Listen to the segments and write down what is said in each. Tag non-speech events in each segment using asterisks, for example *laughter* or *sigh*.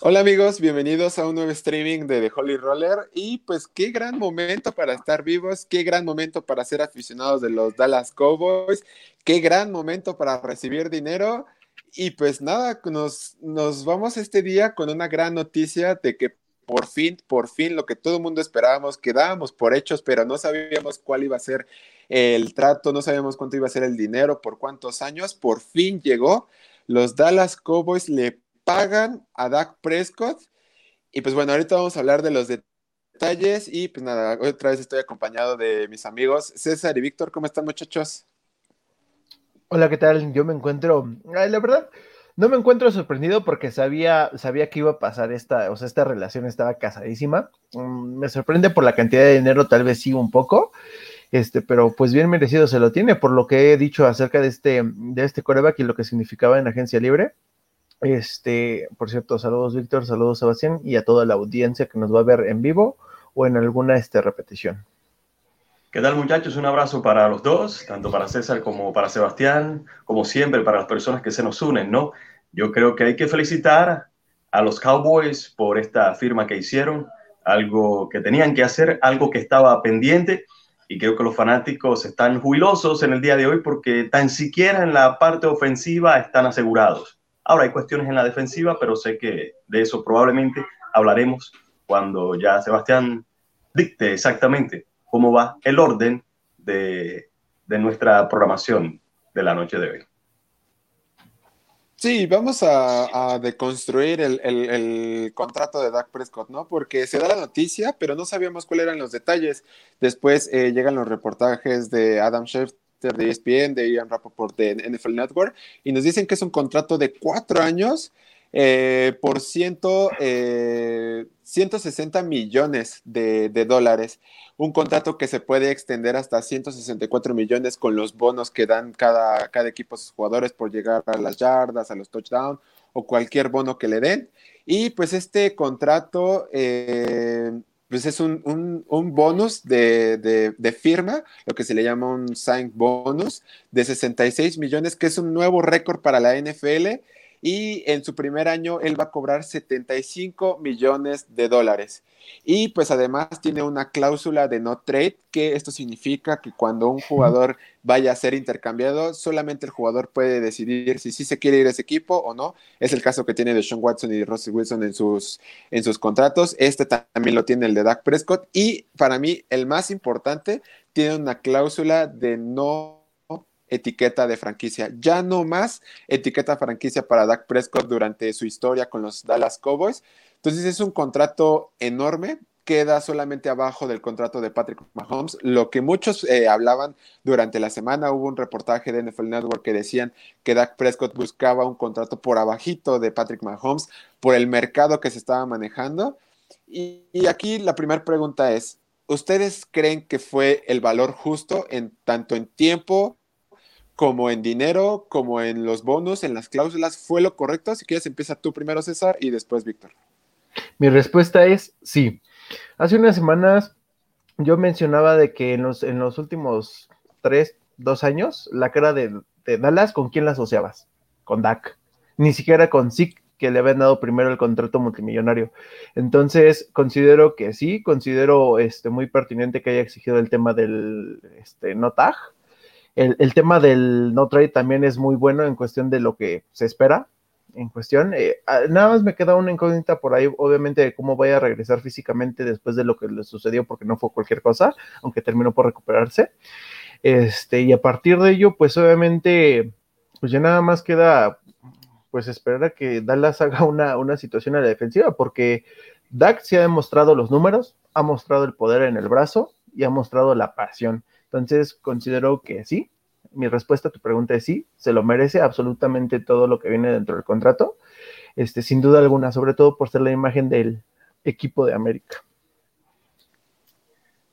Hola amigos, bienvenidos a un nuevo streaming de The Holy Roller y pues qué gran momento para estar vivos, qué gran momento para ser aficionados de los Dallas Cowboys, qué gran momento para recibir dinero y pues nada, nos, nos vamos este día con una gran noticia de que por fin, por fin lo que todo el mundo esperábamos, quedábamos por hechos, pero no sabíamos cuál iba a ser el trato, no sabíamos cuánto iba a ser el dinero, por cuántos años, por fin llegó. Los Dallas Cowboys le pagan a Dak Prescott. Y pues bueno, ahorita vamos a hablar de los detalles y pues nada, otra vez estoy acompañado de mis amigos César y Víctor. ¿Cómo están muchachos? Hola, ¿qué tal? Yo me encuentro, la verdad, no me encuentro sorprendido porque sabía, sabía que iba a pasar esta, o sea, esta relación estaba casadísima. Mm, me sorprende por la cantidad de dinero, tal vez sí un poco, este, pero pues bien merecido se lo tiene por lo que he dicho acerca de este, de este coreback y lo que significaba en agencia libre. Este, por cierto, saludos Víctor, saludos Sebastián y a toda la audiencia que nos va a ver en vivo o en alguna este, repetición. ¿Qué tal muchachos? Un abrazo para los dos, tanto para César como para Sebastián, como siempre para las personas que se nos unen, ¿no? Yo creo que hay que felicitar a los Cowboys por esta firma que hicieron, algo que tenían que hacer, algo que estaba pendiente y creo que los fanáticos están jubilosos en el día de hoy porque tan siquiera en la parte ofensiva están asegurados. Ahora hay cuestiones en la defensiva, pero sé que de eso probablemente hablaremos cuando ya Sebastián dicte exactamente cómo va el orden de, nuestra programación de la noche de hoy. Sí, vamos a, deconstruir el, contrato de Dak Prescott, ¿no? Porque se da la noticia, pero no sabíamos cuáles eran los detalles. Después eh, llegan los reportajes de Adam Schefter de ESPN, de Ian Rappaport de NFL Network, y nos dicen que es un contrato de cuatro años eh, por ciento, 160 eh, millones de, dólares. Un contrato que se puede extender hasta 164 millones con los bonos que dan cada, cada equipo a sus jugadores por llegar a las yardas, a los touchdowns o cualquier bono que le den. Y pues este contrato eh, pues es un, bonus de, firma, lo que se le llama un sign bonus de 66 millones, que es un nuevo récord para la NFL. Y en su primer año él va a cobrar 75 millones de dólares. Y pues además tiene una cláusula de no trade, que esto significa que cuando un jugador vaya a ser intercambiado, solamente el jugador puede decidir si sí se quiere ir a ese equipo o no. Es el caso que tiene de Sean Watson y Russell Wilson en sus, en sus contratos. Este también lo tiene el de Dak Prescott. Y para mí, el más importante, tiene una cláusula de no etiqueta de franquicia. Ya no más etiqueta franquicia para Dak Prescott durante su historia con los Dallas Cowboys. Entonces es un contrato enorme, queda solamente abajo del contrato de Patrick Mahomes. Lo que muchos eh, hablaban durante la semana, hubo un reportaje de NFL Network que decían que Dak Prescott buscaba un contrato por abajito de Patrick Mahomes por el mercado que se estaba manejando. Y, y aquí la primera pregunta es, ¿ustedes creen que fue el valor justo en tanto en tiempo como en dinero, como en los bonos, en las cláusulas, ¿fue lo correcto? Si quieres, empieza tú primero, César, y después Víctor. Mi respuesta es sí. Hace unas semanas yo mencionaba de que en los, en los últimos tres, dos años, la cara de, Dallas, ¿con quién la asociabas? Con Dak. Ni siquiera con Zeke, que le habían dado primero el contrato multimillonario. Entonces, considero que sí, considero este, muy pertinente que haya exigido el tema del este, no tag. El, tema del no trade también es muy bueno en cuestión de lo que se espera, en cuestión. Eh, nada más me queda una incógnita por ahí, obviamente, de cómo vaya a regresar físicamente después de lo que le sucedió, porque no fue cualquier cosa, aunque terminó por recuperarse. Este, y a partir de ello, pues obviamente, pues ya nada más queda, pues esperar a que Dallas *laughs* haga una, una situación a la defensiva, porque Dak se ha demostrado los números, ha mostrado el poder en el brazo y ha mostrado la pasión. Entonces, considero que sí, mi respuesta a tu pregunta es sí, se lo merece absolutamente todo lo que viene dentro del contrato, este, sin duda alguna, sobre todo por ser la imagen del equipo de América.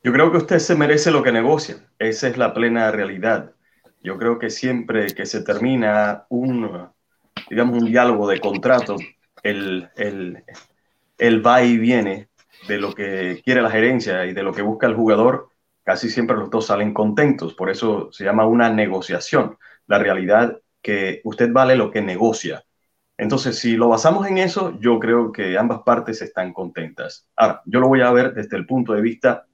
Yo creo que usted se merece lo que negocia, esa es la plena realidad. Yo creo que siempre que se termina un, digamos, un diálogo de contrato, el, el, el va y viene de lo que quiere la gerencia y de lo que busca el jugador, casi siempre los dos salen contentos, por eso se llama una negociación. La realidad que usted vale lo que negocia. Entonces, si lo basamos en eso, yo creo que ambas partes están contentas. Ahora, yo lo voy a ver desde el punto de vista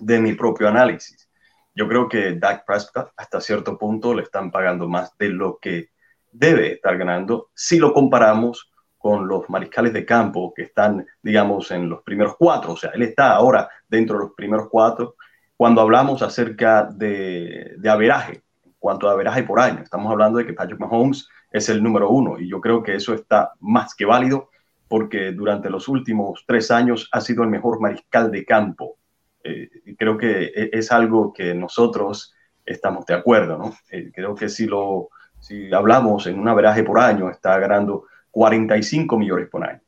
de mi propio análisis. Yo creo que Dak Prescott hasta cierto punto le están pagando más de lo que debe estar ganando si lo comparamos con los mariscales de campo que están, digamos, en los primeros cuatro. O sea, él está ahora dentro de los primeros cuatro cuando hablamos acerca de, de averaje, en cuanto a averaje por año. Estamos hablando de que Patrick Mahomes es el número uno y yo creo que eso está más que válido porque durante los últimos tres años ha sido el mejor mariscal de campo. Eh, creo que e, es algo que nosotros estamos de acuerdo, ¿no? Eh, creo que si lo si hablamos en un averaje por año, está ganando 45 millones por año.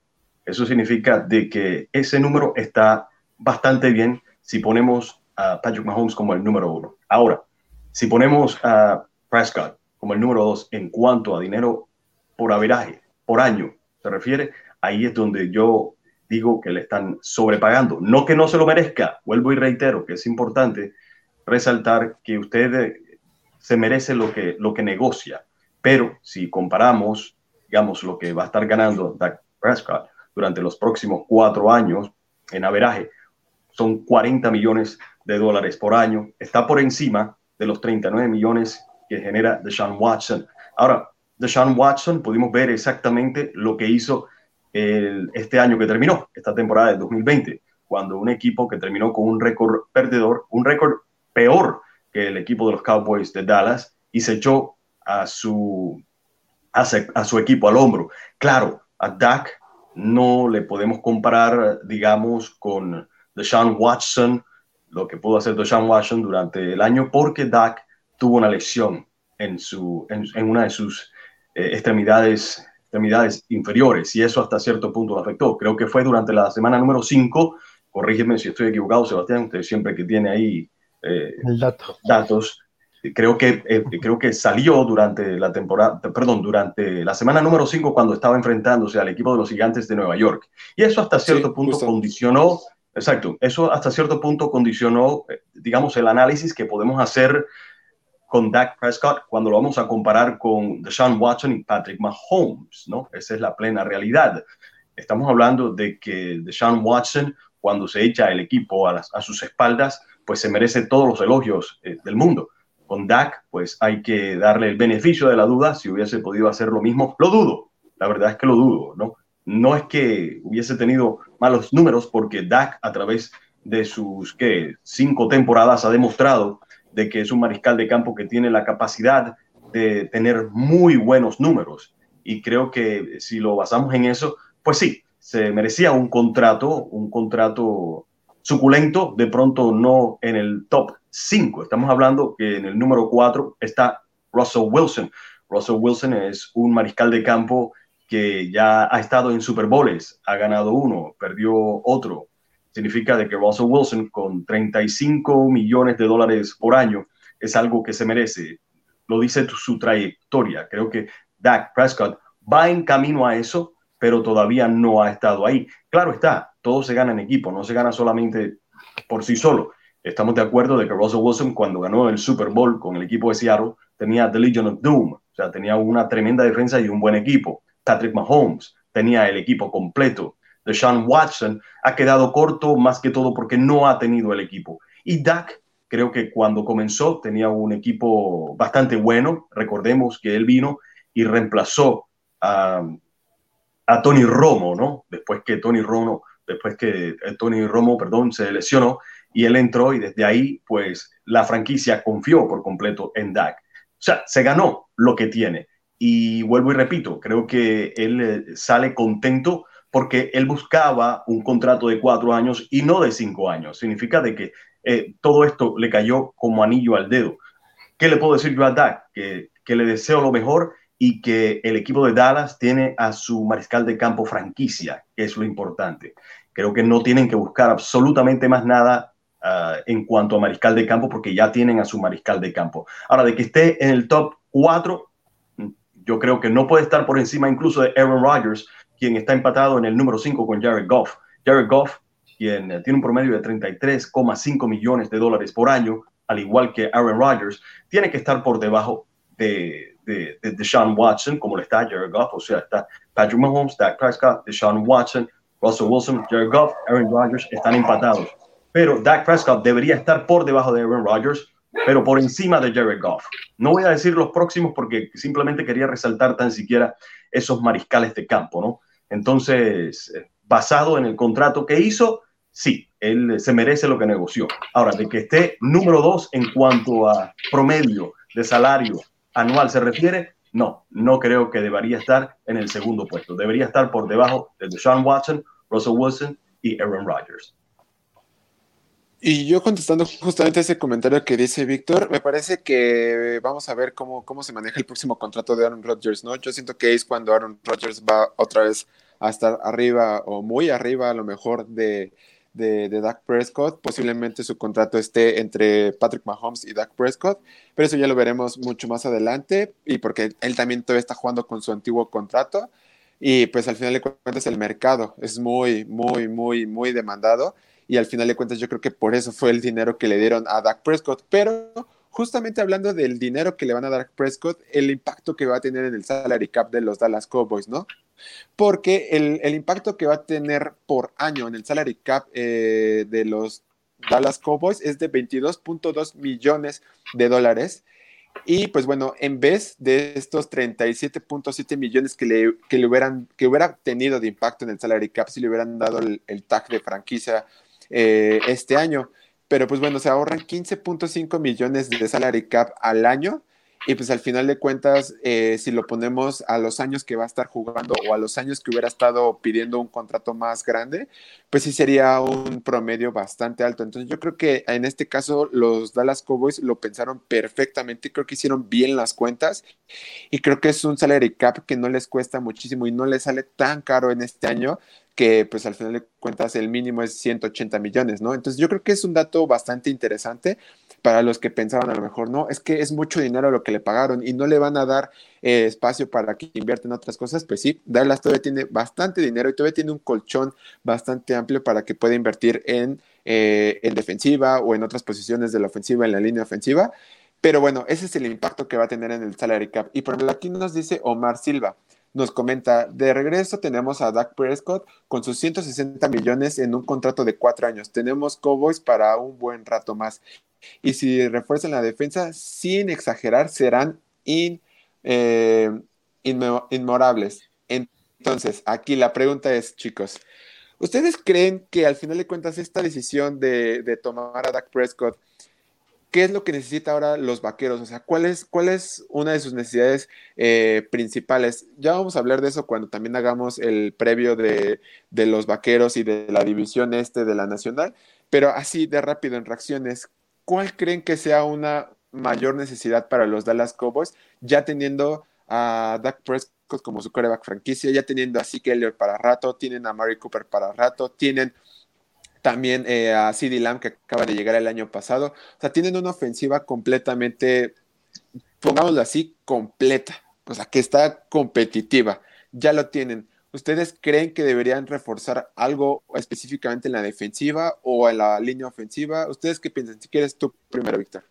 Eso significa de que ese número está bastante bien si ponemos Patrick Mahomes como el número uno. Ahora, si ponemos a Prescott como el número dos en cuanto a dinero por averaje, por año, se refiere, ahí es donde yo digo que le están sobrepagando. No que no se lo merezca, vuelvo y reitero que es importante resaltar que usted se merece lo que, lo que negocia, pero si comparamos, digamos, lo que va a estar ganando Dak Prescott durante los próximos cuatro años en averaje, son 40 millones de dólares por año, está por encima de los 39 millones que genera Deshaun Watson. Ahora, Deshaun Watson pudimos ver exactamente lo que hizo este año que terminó, esta temporada de 2020, cuando un equipo que terminó con un récord perdedor, un récord peor que el equipo de los Cowboys de Dallas, y se echó a su, a su equipo al hombro. Claro, a Dak no le podemos comparar, digamos, con Deshaun Watson, lo que pudo hacer Deshaun Watson durante el año, porque Dak tuvo una lesión en, su, en, una de sus eh, extremidades, extremidades inferiores y eso hasta cierto punto lo afectó. Creo que fue durante la semana número 5, corrígeme si estoy equivocado, Sebastián, usted siempre que tiene ahí eh, datos, creo que, eh, creo que salió durante la temporada, perdón, durante la semana número 5 cuando estaba enfrentándose al equipo de los gigantes de Nueva York. Y eso hasta cierto punto condicionó, exacto, eso hasta cierto punto condicionó, digamos, el análisis que podemos hacer con Dak Prescott cuando lo vamos a comparar con Deshaun Watson y Patrick Mahomes, ¿no? Esa es la plena realidad. Estamos hablando de que Deshaun Watson, cuando se echa el equipo a, a sus espaldas, pues se merece todos los elogios eh, del mundo. Con Dak, pues hay que darle el beneficio de la duda si hubiese podido hacer lo mismo. Lo dudo, la verdad es que lo dudo, ¿no? No es que hubiese tenido malos números porque Dak a través de sus ¿qué? cinco temporadas ha demostrado de que es un mariscal de campo que tiene la capacidad de tener muy buenos números. Y creo que si lo basamos en eso, pues sí, se merecía un contrato, un contrato suculento, de pronto no en el top 5. Estamos hablando que en el número 4 está Russell Wilson. Russell Wilson es un mariscal de campo que ya ha estado en Super Bowls, ha ganado uno, perdió otro, significa de que Russell Wilson con 35 millones de dólares por año es algo que se merece. Lo dice su trayectoria. Creo que Dak Prescott va en camino a eso, pero todavía no ha estado ahí. Claro está, todo se gana en equipo, no se gana solamente por sí solo. Estamos de acuerdo de que Russell Wilson cuando ganó el Super Bowl con el equipo de Seattle tenía The Legion of Doom, o sea, tenía una tremenda defensa y un buen equipo. Patrick Mahomes tenía el equipo completo de Sean Watson ha quedado corto más que todo porque no ha tenido el equipo. Y Dak, creo que cuando comenzó tenía un equipo bastante bueno. Recordemos que él vino y reemplazó a, a Tony Romo, ¿no? Después que Tony Romo, después que eh, Tony Romo, perdón, se lesionó y él entró y desde ahí, pues la franquicia confió por completo en Dak. O sea, se ganó lo que tiene. Y vuelvo y repito, creo que él eh, sale contento porque él buscaba un contrato de cuatro años y no de cinco años. Significa de que eh, todo esto le cayó como anillo al dedo. ¿Qué le puedo decir yo a Dak? Que, que le deseo lo mejor y que el equipo de Dallas tiene a su mariscal de campo franquicia, que es lo importante. Creo que no tienen que buscar absolutamente más nada uh, en cuanto a mariscal de campo porque ya tienen a su mariscal de campo. Ahora, de que esté en el top 4, yo creo que no puede estar por encima incluso de Aaron Rodgers, quien está empatado en el número 5 con Jared Goff. Jared Goff, quien eh, tiene un promedio de 33,5 millones de dólares por año, al igual que Aaron Rodgers, tiene que estar por debajo de, de, de Deshaun Watson, como le está Jared Goff, o sea, está Patrick Mahomes, Dak Prescott, Deshaun Watson, Russell Wilson, Jared Goff, Aaron Rodgers están empatados. Pero Dak Prescott debería estar por debajo de Aaron Rodgers, pero por encima de Jared Goff. No voy a decir los próximos porque simplemente quería resaltar tan siquiera esos mariscales de campo, ¿no? Entonces, eh, basado en el contrato que hizo, sí, él se merece lo que negoció. Ahora, de que esté número dos en cuanto a promedio de salario anual se refiere, no, no creo que debería estar en el segundo puesto. Debería estar por debajo de Deshaun Watson, Russell Wilson y Aaron Rodgers. Y yo contestando justamente ese comentario que dice Víctor, me parece que vamos a ver cómo, cómo se maneja el próximo contrato de Aaron Rodgers, ¿no? Yo siento que es cuando Aaron Rodgers va otra vez a estar arriba o muy arriba a lo mejor de, de, de Dak Prescott. Posiblemente su contrato esté entre Patrick Mahomes y Dak Prescott, pero eso ya lo veremos mucho más adelante y porque él también todavía está jugando con su antiguo contrato y pues al final de cuentas el mercado es muy, muy, muy, muy demandado y al final de cuentas yo creo que por eso fue el dinero que le dieron a Dak Prescott, pero justamente hablando del dinero que le van a dar Prescott, el impacto que va a tener en el salary cap de los Dallas Cowboys, ¿no? Porque el, impacto que va a tener por año en el salary cap eh, de los Dallas Cowboys es de 22.2 millones de dólares. Y pues bueno, en vez de estos 37.7 millones que le, que le hubieran, que hubiera tenido de impacto en el salary cap si le hubieran dado el, el tag de franquicia eh, este año, pero pues bueno, se ahorran 15.5 millones de salary cap al año. Y pues al final de cuentas, eh, si lo ponemos a los años que va a estar jugando o a los años que hubiera estado pidiendo un contrato más grande, pues sí sería un promedio bastante alto. Entonces yo creo que en este caso los Dallas Cowboys lo pensaron perfectamente, creo que hicieron bien las cuentas. Y creo que es un salary cap que no les cuesta muchísimo y no les sale tan caro en este año que pues al final de cuentas el mínimo es 180 millones, ¿no? Entonces yo creo que es un dato bastante interesante para los que pensaban a lo mejor, no, es que es mucho dinero lo que le pagaron y no le van a dar eh, espacio para que invierta en otras cosas, pues sí, Dallas todavía tiene bastante dinero y todavía tiene un colchón bastante amplio para que pueda invertir en, eh, en defensiva o en otras posiciones de la ofensiva, en la línea ofensiva. Pero bueno, ese es el impacto que va a tener en el salary cap. Y por ejemplo, aquí nos dice Omar Silva, nos comenta, de regreso tenemos a Dak Prescott con sus 160 millones en un contrato de cuatro años. Tenemos Cowboys para un buen rato más. Y si refuerzan la defensa, sin exagerar, serán eh, inmorables. Entonces, aquí la pregunta es, chicos, ¿ustedes creen que al final de cuentas esta decisión de, de tomar a Dak Prescott ¿qué es lo que necesita ahora los vaqueros? O sea, ¿cuál es, cuál es una de sus necesidades eh, principales? Ya vamos a hablar de eso cuando también hagamos el previo de, los vaqueros y de la división este de la nacional, pero así de rápido en reacciones, ¿cuál creen que sea una mayor necesidad para los Dallas Cowboys, ya teniendo a Dak Prescott como su coreback franquicia, ya teniendo a Zeke Elliott para rato, tienen a Mary Cooper para rato, tienen también eh, a CD Lamb que acaba de llegar el año pasado. O sea, tienen una ofensiva completamente, pongámoslo así, completa. O sea, que está competitiva. Ya lo tienen. ¿Ustedes creen que deberían reforzar algo específicamente en la defensiva o en la línea ofensiva? ¿Ustedes qué piensan? Si quieres tú primero, Víctor.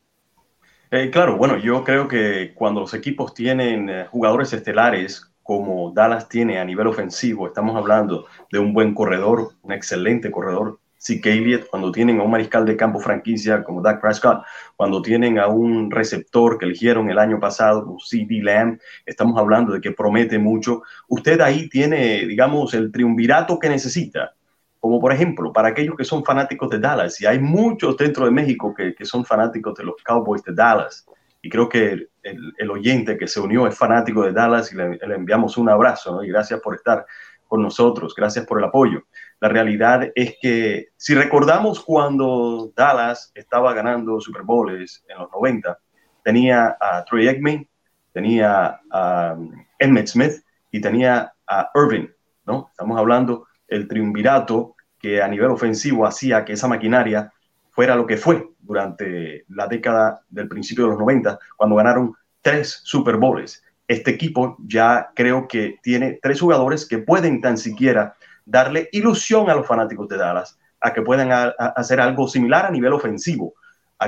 Eh, claro, bueno, yo creo que cuando los equipos tienen eh, jugadores estelares como Dallas tiene a nivel ofensivo, estamos hablando de un buen corredor, un excelente corredor, Zeke Elliott, cuando tienen a un mariscal de campo franquicia como Dak Prescott, cuando tienen a un receptor que eligieron el año pasado como CD Lamb, estamos hablando de que promete mucho. Usted ahí tiene, digamos, el triunvirato que necesita. Como por ejemplo, para aquellos que son fanáticos de Dallas, y hay muchos dentro de México que, son fanáticos de los Cowboys de Dallas, y creo que el, el, oyente que se unió es fanático de Dallas y le, le enviamos un abrazo, ¿no? y gracias por estar con nosotros, gracias por el apoyo. La realidad es que si recordamos cuando Dallas estaba ganando Super Bowls en los 90, tenía a Troy Aikman, tenía a um, Emmett Smith y tenía a Irving, ¿no? Estamos hablando el triunvirato que a nivel ofensivo hacía que esa maquinaria fuera lo que fue durante la década del principio de los 90, cuando ganaron tres Super Bowls. Este equipo ya creo que tiene tres jugadores que pueden tan siquiera darle ilusión a los fanáticos de Dallas a que puedan hacer algo similar a nivel ofensivo.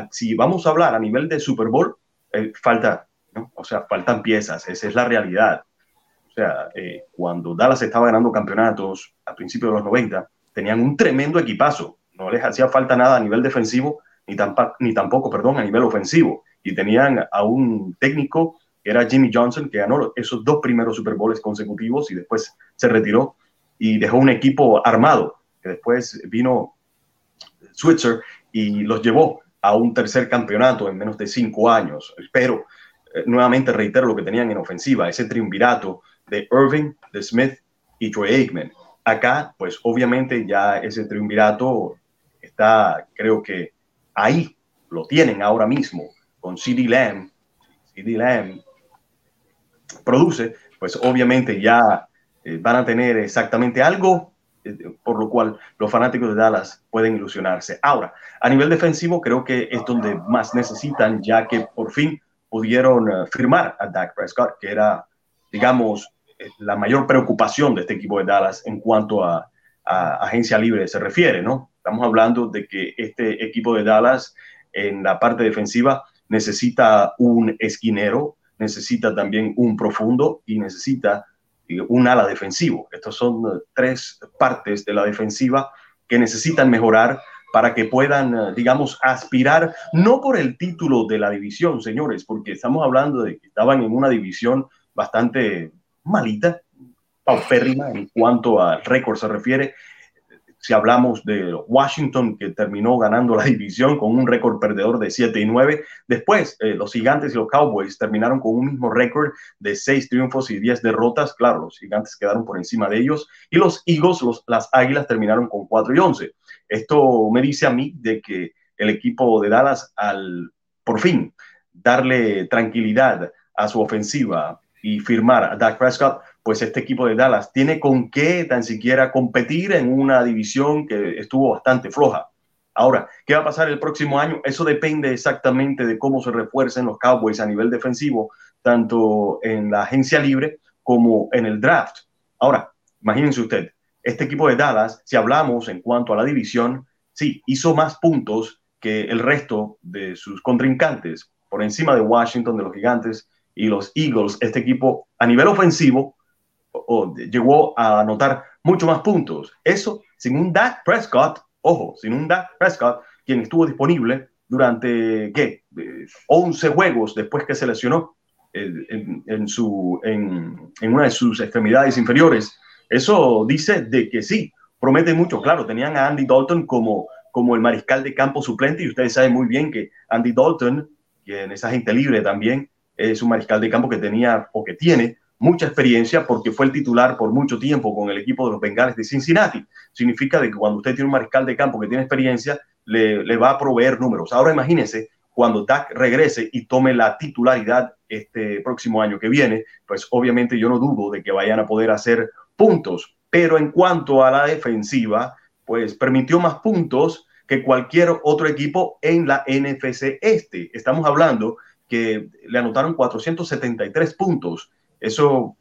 si vamos a hablar a nivel de Super Bowl, eh, falta O sea, faltan piezas, esa es la realidad. O sea, eh, cuando Dallas estaba ganando campeonatos a principios de los 90, tenían un tremendo equipazo. No les hacía falta nada a nivel defensivo, ni, tampoco, ni tampoco, perdón, a nivel ofensivo. Y tenían a un técnico que era Jimmy Johnson, que ganó esos dos primeros Super Bowls consecutivos y después se retiró y dejó un equipo armado, que después vino Switzer y los llevó a un tercer campeonato en menos de cinco años. Pero eh, nuevamente reitero lo que tenían en ofensiva, ese triunvirato de Irving, de Smith y Troy Aikman. Acá, pues obviamente ya ese triunvirato está, creo que ahí lo tienen ahora mismo con CD Lamb. CD Lamb produce, pues obviamente ya eh, van a tener exactamente algo eh, por lo cual los fanáticos de Dallas pueden ilusionarse. Ahora, a nivel defensivo, creo que es donde más necesitan, ya que por fin pudieron eh, firmar a Dak Prescott, que era, digamos, la mayor preocupación de este equipo de Dallas en cuanto a, agencia libre se refiere, ¿no? Estamos hablando de que este equipo de Dallas en la parte defensiva necesita un esquinero, necesita también un profundo y necesita un ala defensivo. Estas son tres partes de la defensiva que necesitan mejorar para que puedan, digamos, aspirar, no por el título de la división, señores, porque estamos hablando de que estaban en una división bastante malita, paupérrima en cuanto al récord se refiere. Si hablamos de Washington, que terminó ganando la *laughs* división con un récord perdedor de 7 y 9. Después, eh, los Gigantes y los Cowboys terminaron con un mismo récord de 6 triunfos y 10 derrotas. Claro, los Gigantes quedaron por encima de ellos. Y los Eagles, los, las Águilas, terminaron con 4 y 11. Esto me dice a mí de que el equipo de Dallas, al por fin darle tranquilidad a su ofensiva, y firmar a Dak Prescott, pues este equipo de Dallas tiene con qué tan siquiera competir en una división que estuvo bastante floja. Ahora, ¿qué va a pasar el próximo año? Eso depende exactamente de cómo se refuercen los Cowboys a nivel defensivo, tanto en la agencia libre como en el draft. Ahora, imagínense usted, este equipo de Dallas, si hablamos en cuanto a la división, sí, hizo más puntos que el resto de sus contrincantes, por encima de Washington, de los Gigantes, y los Eagles, este equipo a nivel ofensivo llegó a anotar mucho más puntos. Eso sin un Dak Prescott, ojo, sin un Dak Prescott, quien estuvo disponible durante, ¿qué? 11 juegos después que se lesionó en, en, su, en, una de sus extremidades inferiores. Eso dice de que sí, promete mucho. Claro, tenían a Andy Dalton como, como el mariscal de campo suplente y ustedes saben muy bien que Andy Dalton, quien es agente libre también, es un mariscal de campo que tenía o que tiene mucha experiencia porque fue el titular por mucho tiempo con el equipo de los Bengales de Cincinnati. Significa de que cuando usted tiene un mariscal de campo que tiene experiencia, le, le va a proveer números. Ahora imagínese cuando Dak regrese y tome la titularidad este próximo año que viene, pues obviamente yo no dudo de que vayan a poder hacer puntos. Pero en cuanto a la defensiva, pues permitió más puntos que cualquier otro equipo en la NFC Este. Estamos hablando que le anotaron 473 puntos. Eso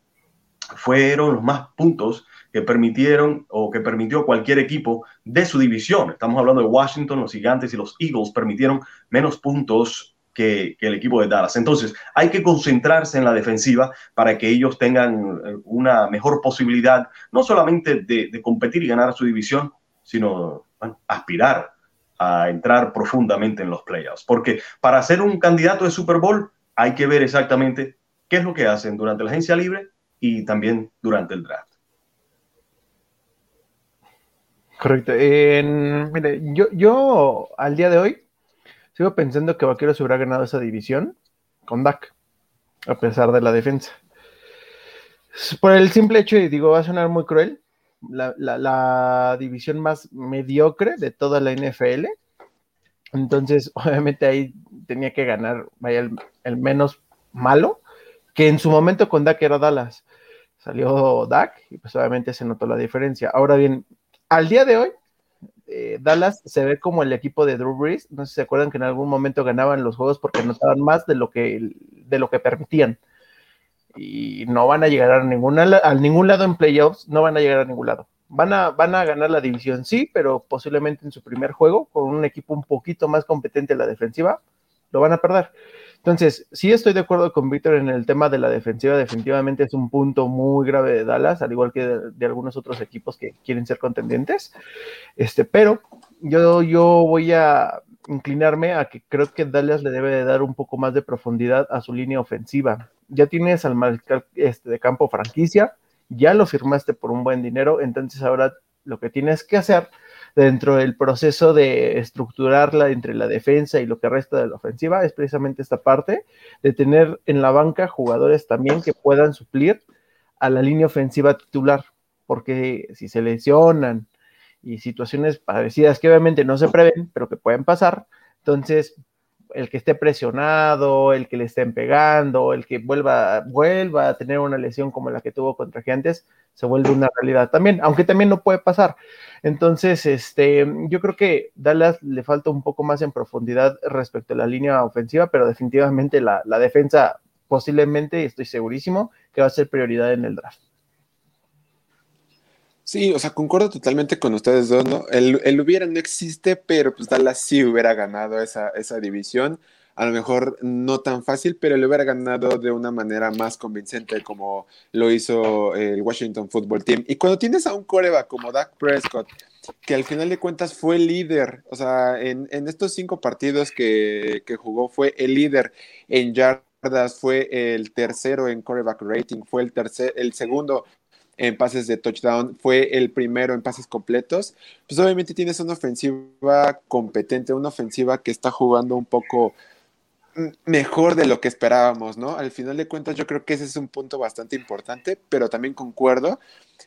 fueron los más puntos que permitieron o que permitió cualquier equipo de su división. Estamos hablando de Washington, los Gigantes y los Eagles permitieron menos puntos que, el equipo de Dallas. Entonces, hay que concentrarse en la defensiva para que ellos tengan eh, una mejor posibilidad, no solamente de, competir y ganar su división, sino aspirar a entrar profundamente en los playoffs. Porque para ser un candidato de Super Bowl hay que ver exactamente qué es lo que hacen durante la agencia libre y también durante el draft. Correcto. mire, yo, yo al día de hoy sigo pensando que Vaqueros hubiera ganado esa división con Dak, a pesar de la defensa. Por el simple hecho, y digo, va a sonar muy cruel, la, división más mediocre de toda la NFL. Entonces, *laughs* obviamente ahí tenía que ganar, vaya, el, menos malo, que en su momento con Dak era Dallas. Salió Dak y pues obviamente se notó la diferencia. Ahora bien, al día de hoy, eh, Dallas se ve como el equipo de Drew Brees. No sé si se acuerdan que en algún momento ganaban los juegos porque anotaban más de lo que, de lo que permitían y no van a llegar a, ninguna, a ningún lado en playoffs, no van a llegar a ningún lado. Van a, van a ganar la división, sí, pero posiblemente en su primer juego, con un equipo un poquito más competente en la defensiva, lo van a perder. Entonces, sí estoy de acuerdo con Víctor en el tema de la defensiva, definitivamente es un punto muy grave de Dallas, al igual que de, algunos otros equipos que quieren ser contendientes, este, pero yo, yo voy a inclinarme a que creo que Dallas le debe de dar un poco más de profundidad a su línea ofensiva. Ya tienes al mariscal este, de campo franquicia, ya lo firmaste por un buen dinero, entonces ahora lo que tienes que hacer dentro del proceso de estructurarla entre la defensa y lo que resta de la ofensiva es precisamente esta parte de tener en la banca jugadores también que puedan suplir a la línea ofensiva titular, porque si se lesionan y situaciones parecidas que obviamente no se prevén, pero que pueden pasar, entonces el que esté presionado, el que le estén pegando, el que vuelva, vuelva a tener una lesión como la que tuvo contra Gigantes, se vuelve una realidad también, aunque también no puede pasar. Entonces, este, yo creo que Dallas le falta un poco más en profundidad respecto a la línea ofensiva, pero definitivamente la, la defensa posiblemente, estoy segurísimo, que va a ser prioridad en el draft. Sí, o sea, concuerdo totalmente con ustedes dos, ¿no? El, el, hubiera no existe, pero pues Dallas sí hubiera ganado esa, esa división. A lo mejor no tan fácil, pero le hubiera ganado de una manera más convincente como lo hizo el Washington Football Team. Y cuando tienes a un coreba como Dak Prescott, que al final de cuentas fue líder, o sea, en, en estos cinco partidos que, que jugó fue el líder en yardas, fue el tercero en coreback rating, fue el tercer, el segundo en pases de touchdown, fue el primero en pases completos, pues obviamente tienes una ofensiva competente, una ofensiva que está jugando un poco mejor de lo que esperábamos, ¿no? Al final de cuentas yo creo que ese es un punto bastante importante, pero también concuerdo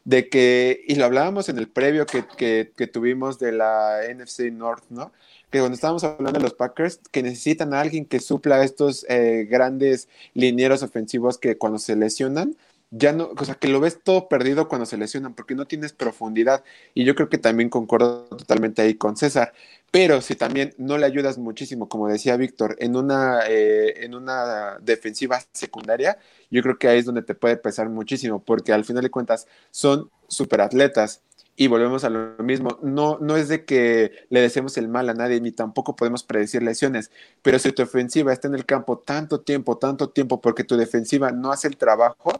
de que, y lo hablábamos en el previo que, que, tuvimos de la NFC North, ¿no? Que cuando estábamos hablando de los Packers, que necesitan a alguien que supla estos eh, grandes linieros ofensivos que cuando se lesionan, ya no, o sea, que lo ves todo perdido cuando se lesionan, porque no tienes profundidad. Y yo creo que también concuerdo totalmente ahí con César. Pero si también no le ayudas muchísimo, como decía Víctor, en una, eh, en una defensiva secundaria, yo creo que ahí es donde te puede pesar muchísimo, porque al final de cuentas son superatletas. Y volvemos a lo mismo, no, no es de que le deseemos el mal a nadie, ni tampoco podemos predecir lesiones, pero si tu ofensiva está en el campo tanto tiempo, tanto tiempo, porque tu defensiva no hace el trabajo,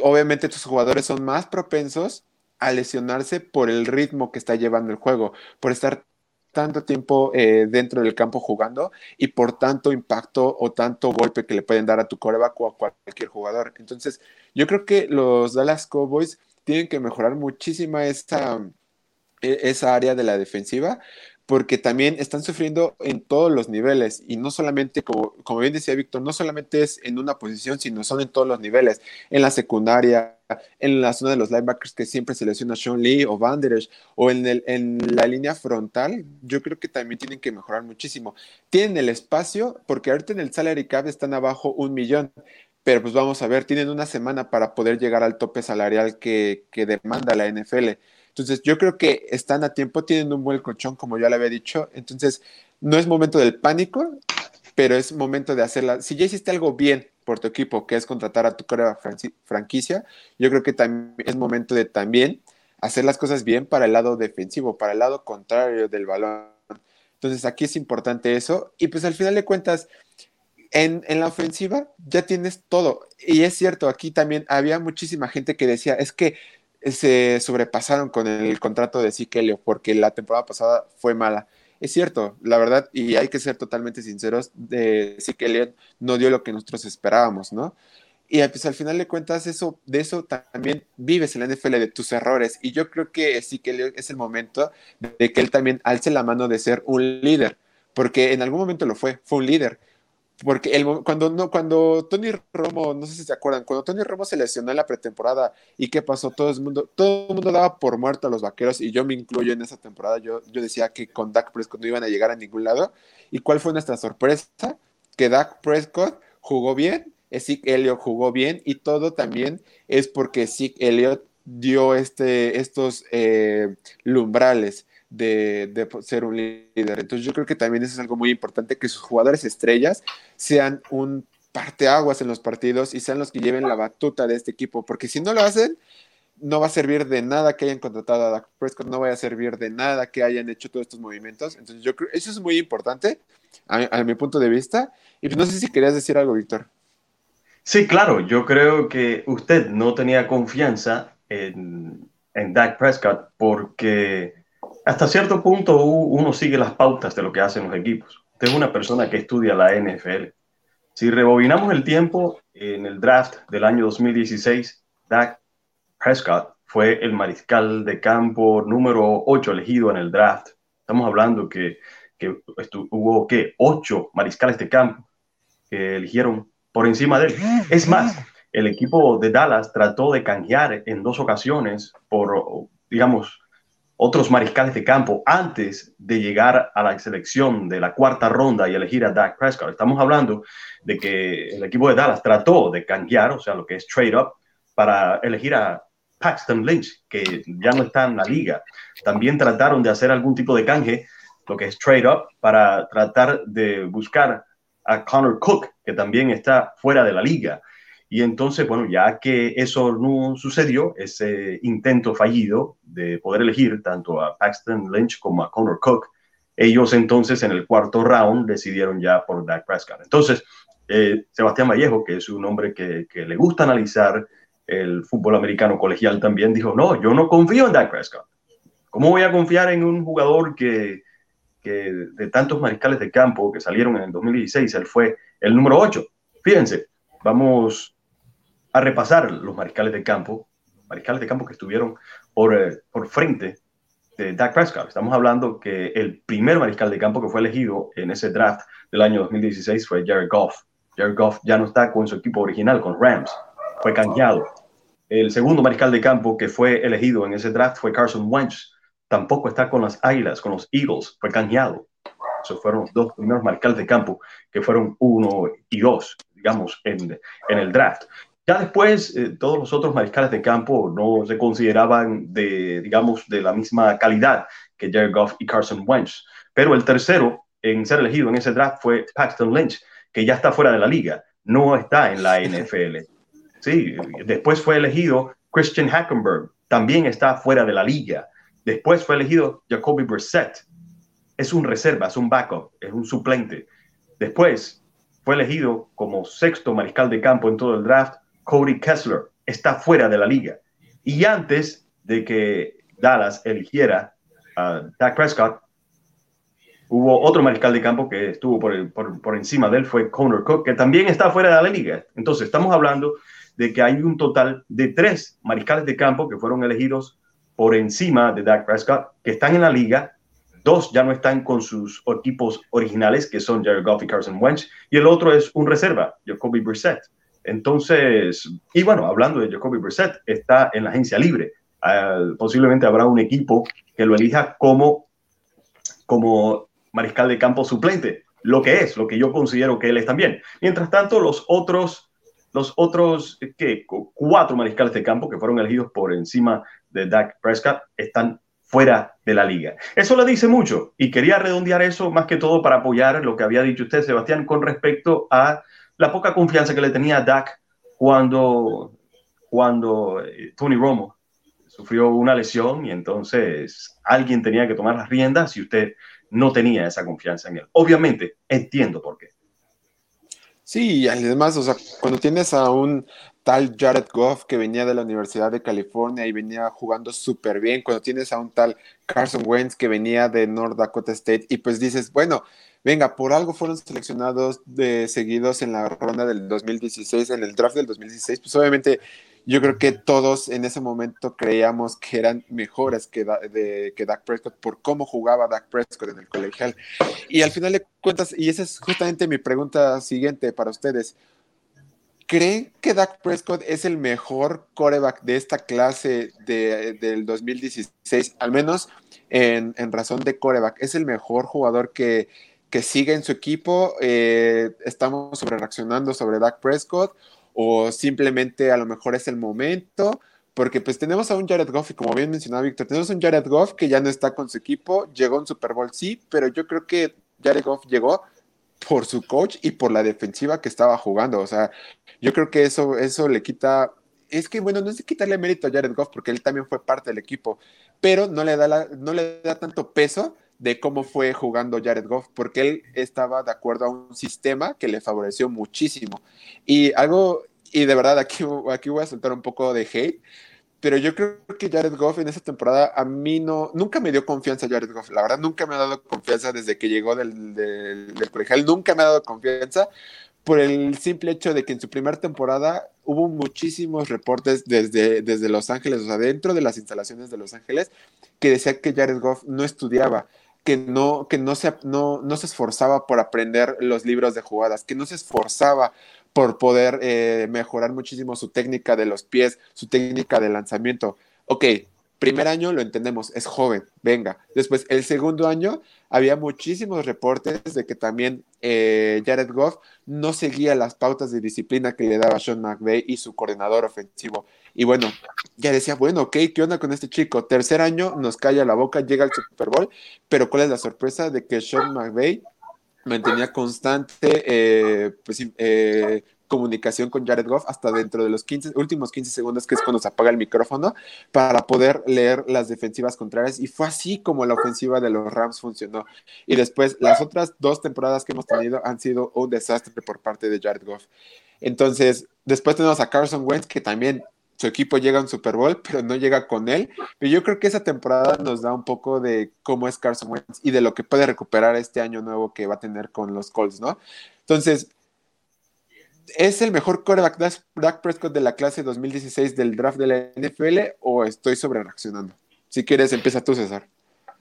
obviamente tus jugadores son más propensos a lesionarse por el ritmo que está llevando el juego, por estar tanto tiempo eh, dentro del campo jugando y por tanto impacto o tanto golpe que le pueden dar a tu coreback o a cualquier jugador. Entonces, yo creo que los Dallas Cowboys tienen que mejorar muchísimo esa, e, esa área de la defensiva porque también están sufriendo en todos los niveles y no solamente, como, como bien decía Víctor, no solamente es en una posición, sino son en todos los niveles, en la secundaria, en la zona de los linebackers que siempre selecciona Sean Lee o Van Der o en, el, en la línea frontal, yo creo que también tienen que mejorar muchísimo. Tienen el espacio, porque ahorita en el salary cap están abajo un millón, pero pues vamos a ver, tienen una semana para poder llegar al tope salarial que, que demanda la NFL. Entonces, yo creo que están a tiempo, tienen un buen colchón, como ya le había dicho. Entonces, no es momento del pánico, pero es momento de hacerla. Si ya hiciste algo bien por tu equipo, que es contratar a tu coreba franquicia, yo creo que también es momento de también hacer las cosas bien para el lado defensivo, para el lado contrario del balón. Entonces, aquí es importante eso. Y pues al final de cuentas, en, en, la ofensiva ya tienes todo. Y es cierto, aquí también había muchísima gente que decía, es que se sobrepasaron con el contrato de Sikelio porque la temporada pasada fue mala. Es cierto, la verdad, y hay que ser totalmente sinceros, de Sikelio no dio lo que nosotros esperábamos, ¿no? Y pues al final de cuentas, eso, de eso también vives en la NFL, de tus errores. Y yo creo que Sikelio es el momento de que él también alce la mano de ser un líder, porque en algún momento lo fue, fue un líder porque el, cuando, no, cuando Tony Romo, no sé si se acuerdan, cuando Tony Romo se lesionó en la pretemporada y qué pasó, todo el mundo, todo el mundo daba por muerto a los vaqueros y yo me incluyo en esa temporada, yo, yo decía que con Dak Prescott no iban a llegar a ningún lado. ¿Y cuál fue nuestra sorpresa? Que Dak Prescott jugó bien, Zeke Elliott jugó bien y todo también es porque Zeke Elliott dio este, estos eh, lumbrales de, ser un líder. Entonces yo creo que también eso es algo muy importante, que sus jugadores estrellas sean un parteaguas en los partidos y sean los que lleven la batuta de este equipo, porque si no lo hacen, no va a servir de nada que hayan contratado a Dak Prescott, no va a servir de nada que hayan hecho todos estos movimientos. Entonces, yo creo eso es muy importante a, mi punto de vista. Y pues no sé si querías decir algo, Víctor. Sí, claro, yo creo que usted no tenía confianza en, en Dak Prescott porque hasta cierto punto uno sigue las pautas de lo que hacen los equipos. Usted una persona que estudia la NFL. Si rebobinamos el tiempo, en el draft del año 2016, Dak Prescott fue el mariscal de campo número 8 elegido en el draft. Estamos hablando que, que hubo que 8 mariscales de campo que eligieron por encima de él. Es más, el equipo de Dallas trató de canjear en dos ocasiones por, digamos, otros mariscales de campo antes de llegar a la selección de la cuarta ronda y elegir a Dak Prescott. Estamos hablando de que el equipo de Dallas trató de canjear, o sea, lo que es trade up, para elegir a Paxton Lynch, que ya no está en la liga. También trataron de hacer algún tipo de canje, lo que es trade up, para tratar de buscar a Connor Cook, que también está fuera de la liga. Y entonces, bueno, ya que eso no sucedió, ese intento fallido de poder elegir tanto a Paxton Lynch como a Connor Cook, ellos entonces en el cuarto round decidieron ya por Dak Prescott. Entonces, eh, Sebastián Vallejo, que es un hombre que, que, le gusta analizar el fútbol americano colegial también, dijo, no, yo no confío en Dak Prescott. ¿Cómo voy a confiar en un jugador que, que de tantos mariscales de campo que salieron en el 2016, él fue el número 8? Fíjense, vamos a repasar los mariscales de campo, mariscales de campo que estuvieron por, eh, por frente de Dak Prescott. Estamos hablando que el primer mariscal de campo que fue elegido en ese draft del año 2016 fue Jared Goff. Jared Goff ya no está con su equipo original, con Rams, fue canjeado. El segundo mariscal de campo que fue elegido en ese draft fue Carson Wentz. Tampoco está con las Águilas, con los Eagles, fue canjeado. Esos fueron los dos primeros mariscales de campo que fueron uno y dos, digamos, en, en el draft. Ya después, eh, todos los otros mariscales de campo no se consideraban de, digamos, de la misma calidad que Jared Goff y Carson Wentz. Pero el tercero en ser elegido en ese draft fue Paxton Lynch, que ya está fuera de la liga, no está en la *laughs* NFL. Sí, después fue elegido Christian Hackenberg, también está fuera de la liga. Después fue elegido Jacoby Brissett, es un reserva, es un backup, es un suplente. Después fue elegido como sexto mariscal de campo en todo el draft Cody Kessler está fuera de la liga. Y antes de que Dallas eligiera a Dak Prescott, hubo otro mariscal de campo que estuvo por, por, encima de él, fue Connor Cook, que también está fuera de la liga. Entonces, estamos hablando de que hay un total de tres mariscales de campo que fueron elegidos por encima de Dak Prescott, que están en la liga. Dos ya no están con sus equipos originales, que son Jared Goff y Carson Wentz, y el otro es un reserva, Jacoby Brissett. Entonces, y bueno, hablando de Jacoby Brissett, está en la agencia libre. Uh, posiblemente habrá un equipo que lo elija como, como mariscal de campo suplente, lo que es, lo que yo considero que él es también. Mientras tanto, los otros, los otros cuatro mariscales de campo que fueron elegidos por encima de Dak Prescott están fuera de la liga. Eso le dice mucho y quería redondear eso más que todo para apoyar lo que había dicho usted, Sebastián, con respecto a la poca confianza que le tenía a Dak cuando, cuando eh, Tony Romo sufrió una lesión y entonces alguien tenía que tomar las riendas y usted no tenía esa confianza en él. Obviamente, entiendo por qué. Sí, y además, o sea, cuando tienes a un tal Jared Goff que venía de la Universidad de California y venía jugando súper bien, cuando tienes a un tal Carson Wentz que venía de North Dakota State y pues dices, bueno, venga, por algo fueron seleccionados seguidos en la ronda del 2016, en el draft del 2016, pues obviamente yo creo que todos en ese momento creíamos que eran mejores que, que Dak Prescott por cómo jugaba Dak Prescott en el colegial. Y al final de cuentas, y esa es justamente mi pregunta siguiente para ustedes, ¿creen que Dak Prescott es el mejor coreback de esta clase de, del 2016? Al menos en, en razón de coreback, ¿es el mejor jugador que que sigue en su equipo, eh, estamos sobre reaccionando sobre Dak Prescott o simplemente a lo mejor es el momento, porque pues tenemos a un Jared Goff y como bien mencionaba Víctor, tenemos un Jared Goff que ya no está con su equipo, llegó en Super Bowl, sí, pero yo creo que Jared Goff llegó por su coach y por la defensiva que estaba jugando, o sea, yo creo que eso, eso le quita es que, bueno, no es quitarle mérito a Jared Goff porque él también fue parte del equipo, pero no le da, no le da tanto peso de cómo fue jugando Jared Goff, porque él estaba de acuerdo a un sistema que le favoreció muchísimo. Y algo, y de verdad aquí, aquí voy a soltar un poco de hate, pero yo creo que Jared Goff en esa temporada a mí no, nunca me dio confianza Jared Goff, la verdad nunca me ha dado confianza desde que llegó del, del, del nunca me ha dado confianza por el simple hecho de que en su primera temporada hubo muchísimos reportes desde, desde Los Ángeles, o sea, dentro de las instalaciones de Los Ángeles, que decía que Jared Goff no estudiaba, que no, que no se, no, no se esforzaba por aprender los libros de jugadas, que no se esforzaba por poder eh, mejorar muchísimo su técnica de los pies, su técnica de lanzamiento. Ok, primer año lo entendemos, es joven, venga. Después, el segundo año, había muchísimos reportes de que también eh, Jared Goff no seguía las pautas de disciplina que le daba Sean McVay y su coordinador ofensivo. Y bueno, ya decía, bueno, ok, ¿qué onda con este chico? Tercer año, nos calla la boca, llega al Super Bowl, pero ¿cuál es la sorpresa de que Sean McVay mantenía constante eh, pues, eh, comunicación con Jared Goff hasta dentro de los 15, últimos 15 segundos, que es cuando se apaga el micrófono, para poder leer las defensivas contrarias. Y fue así como la ofensiva de los Rams funcionó. Y después, las otras dos temporadas que hemos tenido han sido un desastre por parte de Jared Goff. Entonces, después tenemos a Carson Wentz, que también su equipo llega a un Super Bowl, pero no llega con él. Pero yo creo que esa temporada nos da un poco de cómo es Carson Wentz y de lo que puede recuperar este año nuevo que va a tener con los Colts, ¿no? Entonces, ¿Es el mejor quarterback Dak Prescott de la clase 2016 del draft de la NFL o estoy sobre reaccionando? Si quieres, empieza tú, César.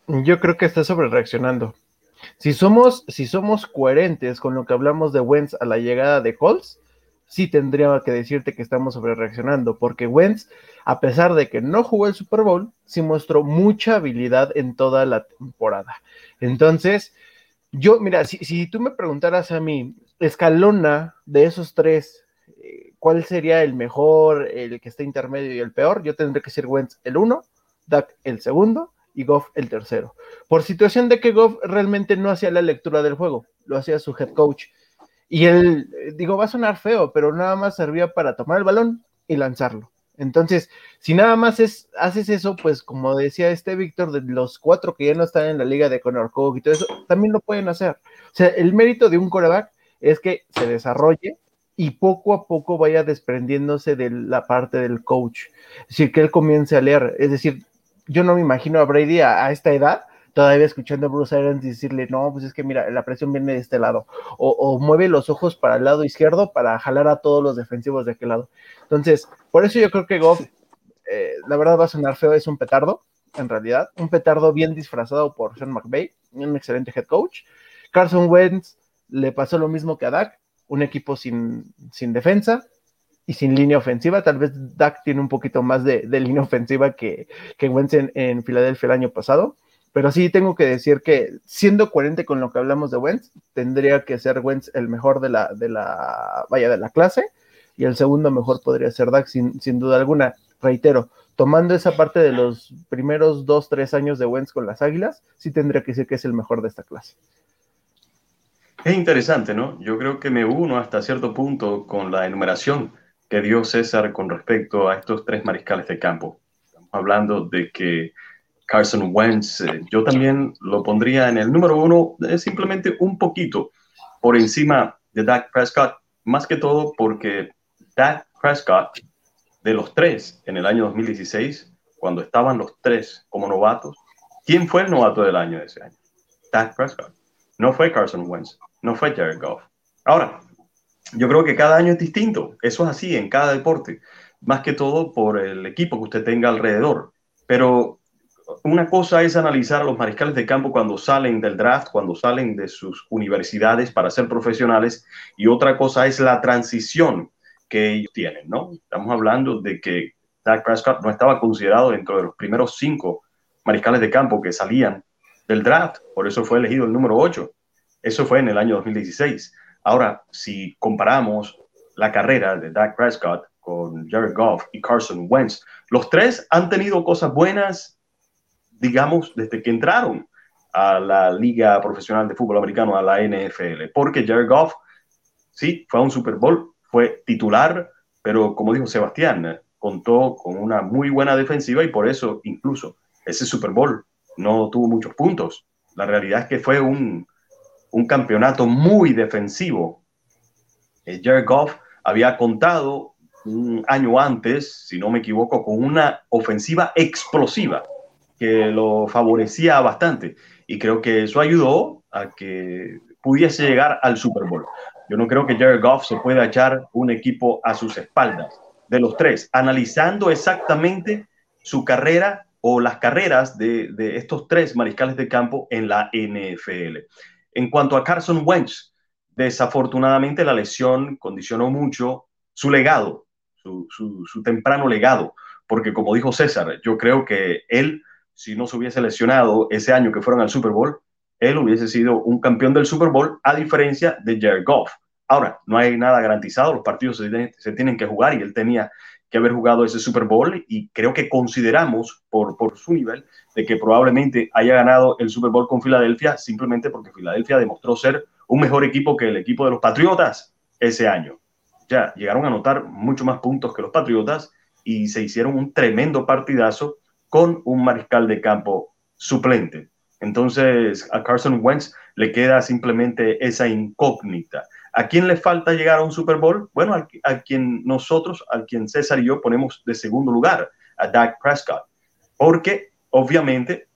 Yo creo que está sobre reaccionando. Si somos, si somos coherentes con lo que hablamos de Wentz a la llegada de Colts, sí tendría que decirte que estamos sobre reaccionando, porque Wentz, a pesar de que no jugó el Super Bowl, sí mostró mucha habilidad en toda la temporada. Entonces, yo, mira, si, si tú me preguntaras a mí, escalona de esos tres, eh, ¿cuál sería el mejor, el que está intermedio y el peor? Yo tendría que ser Wentz el uno, Dak el segundo y Goff el tercero. Por situación de que Goff realmente no hacía la lectura del juego, lo hacía su head coach. Y él, digo, va a sonar feo, pero nada más servía para tomar el balón y lanzarlo. Entonces, si nada más es, haces eso, pues como decía este Víctor, de los cuatro que ya no están en la liga de Conor Cook y todo eso, también lo pueden hacer. O sea, el mérito de un coreback es que se desarrolle y poco a poco vaya desprendiéndose de la parte del coach. Es decir, que él comience a leer. Es decir, yo no me imagino a Brady a, esta edad todavía escuchando a Bruce Arians decirle, no, pues es que mira, la presión viene de este lado. O, mueve los ojos para el lado izquierdo para jalar a todos los defensivos de aquel lado. Entonces, por eso yo creo que Goff, eh, la verdad va a sonar feo, es un petardo, en realidad. Un petardo bien disfrazado por Sean McVay, un excelente head coach. Carson Wentz le pasó lo mismo que a Dak, un equipo sin, sin defensa y sin línea ofensiva. Tal vez Dak tiene un poquito más de, línea ofensiva que, que Wentz en, Filadelfia el año pasado. Pero sí tengo que decir que, siendo coherente con lo que hablamos de Wentz, tendría que ser Wentz el mejor de la, de la, vaya, de la clase, y el segundo mejor podría ser Dak, sin, sin duda alguna. Reitero, tomando esa parte de los primeros dos, tres años de Wentz con las Águilas, sí tendría que decir que es el mejor de esta clase. Es interesante, ¿no? Yo creo que me uno hasta cierto punto con la enumeración que dio César con respecto a estos tres mariscales de campo. Estamos hablando de que Carson Wentz, eh, yo también lo pondría en el número uno, eh, simplemente un poquito por encima de Dak Prescott, más que todo porque Dak Prescott, de los tres en el año 2016, cuando estaban los tres como novatos, ¿quién fue el novato del año de ese año? Dak Prescott. No fue Carson Wentz no fue Jared Goff. Ahora, yo creo que cada año es distinto, eso es así en cada deporte, más que todo por el equipo que usted tenga alrededor. Pero una cosa es analizar a los mariscales de campo cuando salen del draft, cuando salen de sus universidades para ser profesionales, y otra cosa es la transición que ellos tienen, ¿no? Estamos hablando de que Dak Prescott no estaba considerado dentro de los primeros cinco mariscales de campo que salían del draft, por eso fue elegido el número 8. Eso fue en el año 2016. Ahora, si comparamos la carrera de Dak Prescott con Jared Goff y Carson Wentz, los tres han tenido cosas buenas, digamos, desde que entraron a la Liga Profesional de Fútbol Americano, a la NFL, porque Jared Goff, sí, fue a un Super Bowl, fue titular, pero como dijo Sebastián, contó con una muy buena defensiva y por eso incluso ese Super Bowl no tuvo muchos puntos. La realidad es que fue un, un campeonato muy defensivo. Eh, Jared Goff había contado un año antes, si no me equivoco, con una ofensiva explosiva que lo favorecía bastante. Y creo que eso ayudó a que pudiese llegar al Super Bowl. Yo no creo que Jared Goff se pueda echar un equipo a sus espaldas. De los tres, analizando exactamente su carrera o las carreras de, de estos tres mariscales de campo en la NFL. En cuanto a Carson Wentz, desafortunadamente la lesión condicionó mucho su legado, su, su, temprano legado, porque como dijo César, yo creo que él, si no se hubiese lesionado ese año que fueron al Super Bowl, él hubiese sido un campeón del Super Bowl, a diferencia de Jared Goff. Ahora, no hay nada garantizado, los partidos se, tienen que jugar y él tenía que haber jugado ese Super Bowl y creo que consideramos por, por su nivel de que probablemente haya ganado el Super Bowl con Filadelfia simplemente porque Filadelfia demostró ser un mejor equipo que el equipo de los Patriotas ese año. Ya llegaron a anotar mucho más puntos que los Patriotas y se hicieron un tremendo partidazo con un mariscal de campo suplente. Entonces a Carson Wentz le queda simplemente esa incógnita. ¿A quién le falta llegar a un Super Bowl? Bueno, a, quien nosotros, a quien César y yo ponemos de segundo lugar, a Dak Prescott, porque obviamente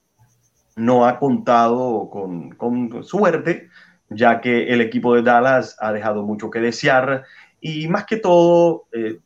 no ha contado con, suerte, ya que el equipo de Dallas ha dejado mucho que desear y más que todo, eh,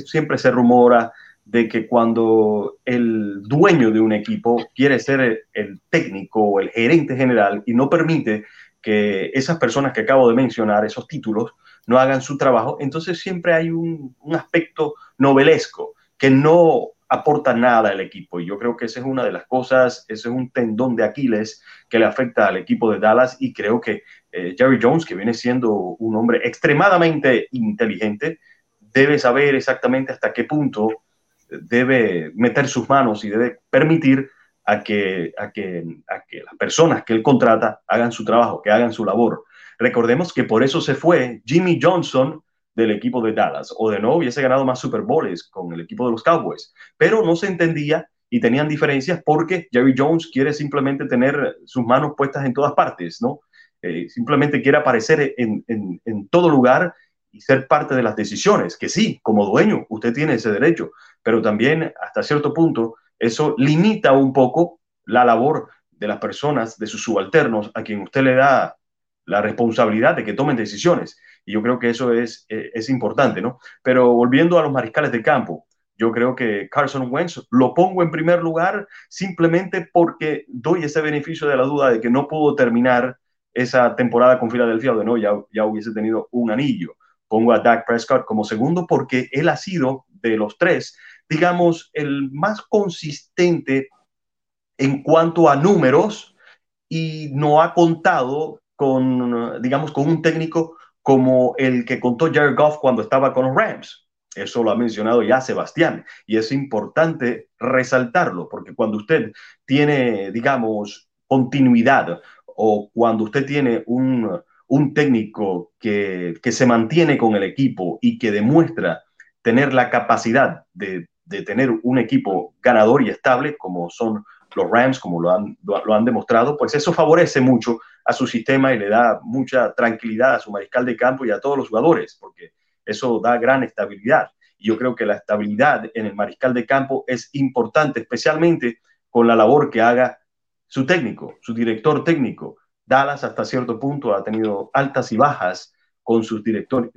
siempre se rumora de que cuando el dueño de un equipo quiere ser el técnico o el gerente general y no permite que esas personas que acabo de mencionar, esos títulos, no hagan su trabajo, entonces siempre hay un, aspecto novelesco que no aporta nada al equipo. Y yo creo que esa es una de las cosas, ese es un tendón de Aquiles que le afecta al equipo de Dallas y creo que eh, Jerry Jones, que viene siendo un hombre extremadamente inteligente, debe saber exactamente hasta qué punto debe meter sus manos y debe permitir a que, a que, a que las personas que él contrata hagan su trabajo, que hagan su labor. Recordemos que por eso se fue Jimmy Johnson del equipo de Dallas, o de no hubiese ganado más Super Bowls con el equipo de los Cowboys, pero no se entendía y tenían diferencias porque Jerry Jones quiere simplemente tener sus manos puestas en todas partes, ¿no? Eh, simplemente quiere aparecer en, en, en todo lugar y ser parte de las decisiones, que sí, como dueño, usted tiene ese derecho, pero también hasta cierto punto eso limita un poco la labor de las personas, de sus subalternos, a quien usted le da la responsabilidad de que tomen decisiones. Y yo creo que eso es, eh, es importante, ¿no? Pero volviendo a los mariscales de campo, yo creo que Carson Wentz lo pongo en primer lugar simplemente porque doy ese beneficio de la duda de que no pudo terminar esa temporada con Filadelfia o de no, ya, ya hubiese tenido un anillo. Pongo a Dak Prescott como segundo porque él ha sido de los tres digamos, el más consistente en cuanto a números y no ha contado con, digamos, con un técnico como el que contó Jared Goff cuando estaba con los Rams. Eso lo ha mencionado ya Sebastián y es importante resaltarlo porque cuando usted tiene, digamos, continuidad o cuando usted tiene un, un técnico que, que se mantiene con el equipo y que demuestra tener la capacidad de de tener un equipo ganador y estable, como son los Rams, como lo han, lo han demostrado, pues eso favorece mucho a su sistema y le da mucha tranquilidad a su mariscal de campo y a todos los jugadores, porque eso da gran estabilidad. Y yo creo que la estabilidad en el mariscal de campo es importante, especialmente con la labor que haga su técnico, su director técnico. Dallas hasta cierto punto ha tenido altas y bajas con sus directores,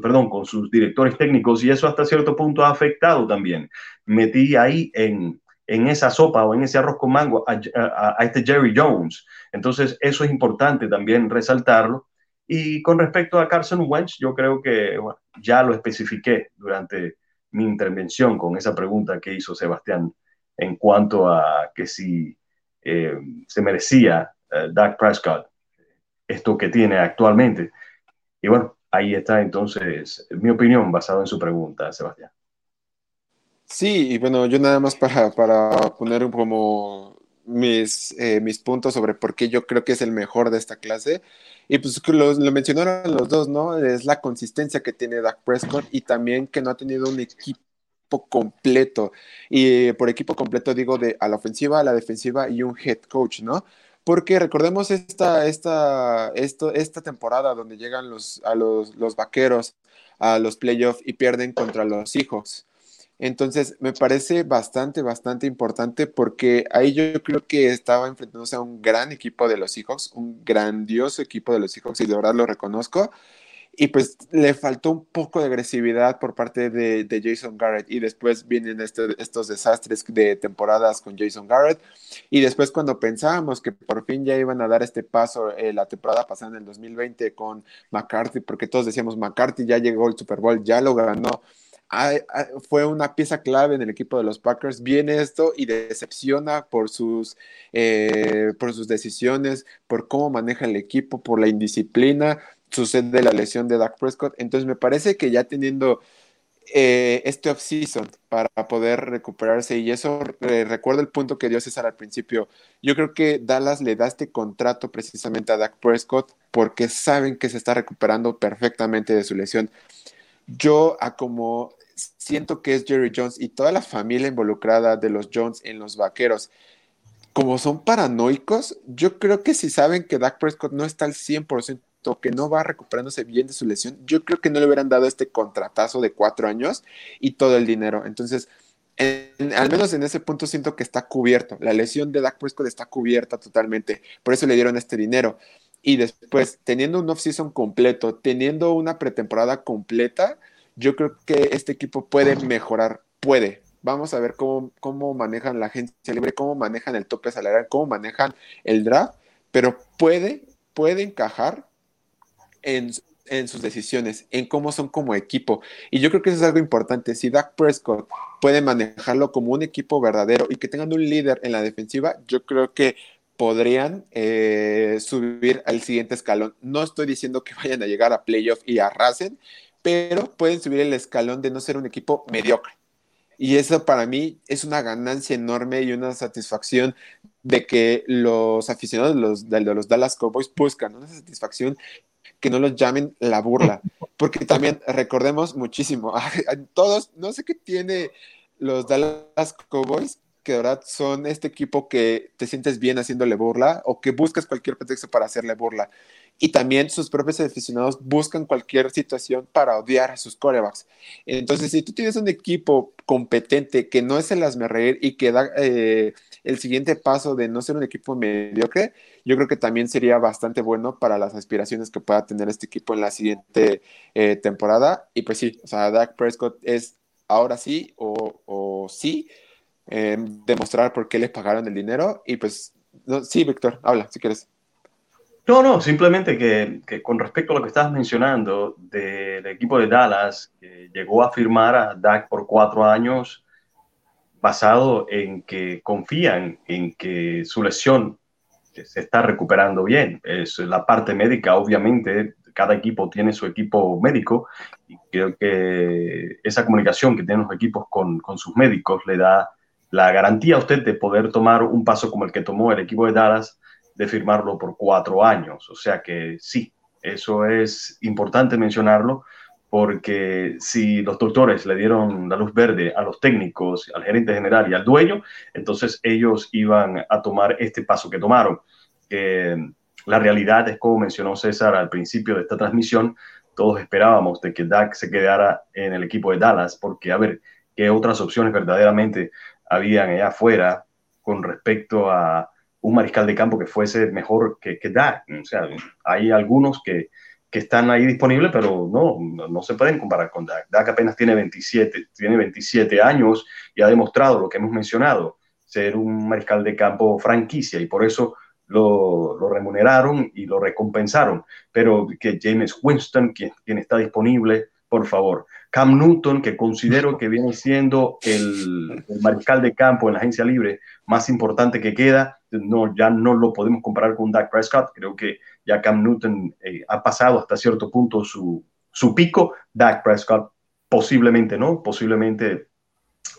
perdón, con sus directores técnicos y eso hasta cierto punto ha afectado también. Metí ahí en, en esa sopa o en ese arroz con mango a, a, este Jerry Jones. Entonces, eso es importante también resaltarlo. Y con respecto a Carson Wentz, yo creo que ya lo especifiqué durante mi intervención con esa pregunta que hizo Sebastián en cuanto a que si eh, se merecía uh, Dak Prescott esto que tiene actualmente. Y bueno, ahí está entonces mi opinión basada en su pregunta, Sebastián. Sí, y bueno, yo nada más para, para poner como mis, eh, mis puntos sobre por qué yo creo que es el mejor de esta clase. Y pues lo, lo, mencionaron los dos, ¿no? Es la consistencia que tiene Dak Prescott y también que no ha tenido un equipo completo. Y por equipo completo digo de a la ofensiva, a la defensiva y un head coach, ¿no? Porque recordemos esta, esta, esto, esta temporada donde llegan los, a los, los vaqueros a los playoffs y pierden contra los hijos. Entonces, me parece bastante, bastante importante porque ahí yo creo que estaba enfrentándose a un gran equipo de los Seahawks, un grandioso equipo de los Seahawks, y de verdad lo reconozco. Y pues le faltó un poco de agresividad por parte de, Jason Garrett. Y después vienen este, estos desastres de temporadas con Jason Garrett. Y después cuando pensábamos que por fin ya iban a dar este paso eh, la temporada pasada en el 2020 con McCarthy, porque todos decíamos McCarthy ya llegó al Super Bowl, ya lo ganó fue una pieza clave en el equipo de los Packers. Viene esto y decepciona por sus, eh, por sus decisiones, por cómo maneja el equipo, por la indisciplina. Sucede la lesión de Dak Prescott. Entonces me parece que ya teniendo eh, este off-season para poder recuperarse, y eso eh, recuerdo el punto que dio César al principio. Yo creo que Dallas le da este contrato precisamente a Dak Prescott porque saben que se está recuperando perfectamente de su lesión yo a como siento que es Jerry Jones y toda la familia involucrada de los Jones en los vaqueros, como son paranoicos, yo creo que si saben que Dak Prescott no está al 100%, que no va recuperándose bien de su lesión, yo creo que no le hubieran dado este contratazo de cuatro años y todo el dinero. Entonces, al menos en ese punto siento que está cubierto. La lesión de Dak Prescott está cubierta totalmente. Por eso le dieron este dinero. Y después, teniendo un off-season completo, teniendo una pretemporada completa, yo creo que este equipo puede mejorar, puede. Vamos a ver cómo, cómo manejan la agencia libre, cómo manejan el tope salarial, cómo manejan el draft, pero puede, puede encajar en, en sus decisiones, en cómo son como equipo. Y yo creo que eso es algo importante. Si Dak Prescott puede manejarlo como un equipo verdadero y que tengan un líder en la defensiva, yo creo que podrían eh, subir al siguiente escalón. No estoy diciendo que vayan a llegar a playoff y arrasen, pero pueden subir el escalón de no ser un equipo mediocre. Y eso para mí es una ganancia enorme y una satisfacción de que los aficionados de los, de los Dallas Cowboys buscan una satisfacción que no los llamen la burla. *laughs* Porque también recordemos muchísimo, *laughs* todos, no sé qué tiene los Dallas Cowboys, que de verdad son este equipo que te sientes bien haciéndole burla o que buscas cualquier pretexto para hacerle burla. Y también sus propios aficionados buscan cualquier situación para odiar a sus corebacks. Entonces, si tú tienes un equipo competente que no es el reír y que da eh, el siguiente paso de no ser un equipo mediocre, yo creo que también sería bastante bueno para las aspiraciones que pueda tener este equipo en la siguiente eh, temporada. Y pues sí, o sea, Dak Prescott es ahora sí o, sí eh, demostrar por qué les pagaron el dinero. Y pues, sí, Víctor, habla si quieres. No, no, simplemente que, que, con respecto a lo que estabas mencionando del equipo de Dallas, que llegó a firmar a Dak por cuatro años basado en que confían en que su lesión se está recuperando bien. Es la parte médica, obviamente, cada equipo tiene su equipo médico y creo que esa comunicación que tienen los equipos con, con sus médicos le da la garantía a usted de poder tomar un paso como el que tomó el equipo de Dallas, de firmarlo por cuatro años. O sea que sí, eso es importante mencionarlo, porque si los doctores le dieron la luz verde a los técnicos, al gerente general y al dueño, entonces ellos iban a tomar este paso que tomaron. la realidad es, como mencionó César al principio de esta transmisión, todos esperábamos de que Dak se quedara en el equipo de Dallas, porque a ver, ¿qué otras opciones verdaderamente habían allá afuera con respecto a un mariscal de campo que fuese mejor que, que Dak. O sea, hay algunos que, que están ahí disponibles, pero no, no, se pueden comparar con Dak. Dak apenas tiene 27, tiene 27 años y ha demostrado lo que hemos mencionado, ser un mariscal de campo franquicia y por eso lo, lo remuneraron y lo recompensaron. Pero que James Winston, quien, quien está disponible, por favor. Cam Newton, que considero que viene siendo el, mariscal de campo en la agencia libre más importante que queda, no, ya no lo podemos comparar con Dak Prescott. Creo que ya Cam Newton eh, ha pasado hasta cierto punto su, su pico. Dak Prescott posiblemente no, posiblemente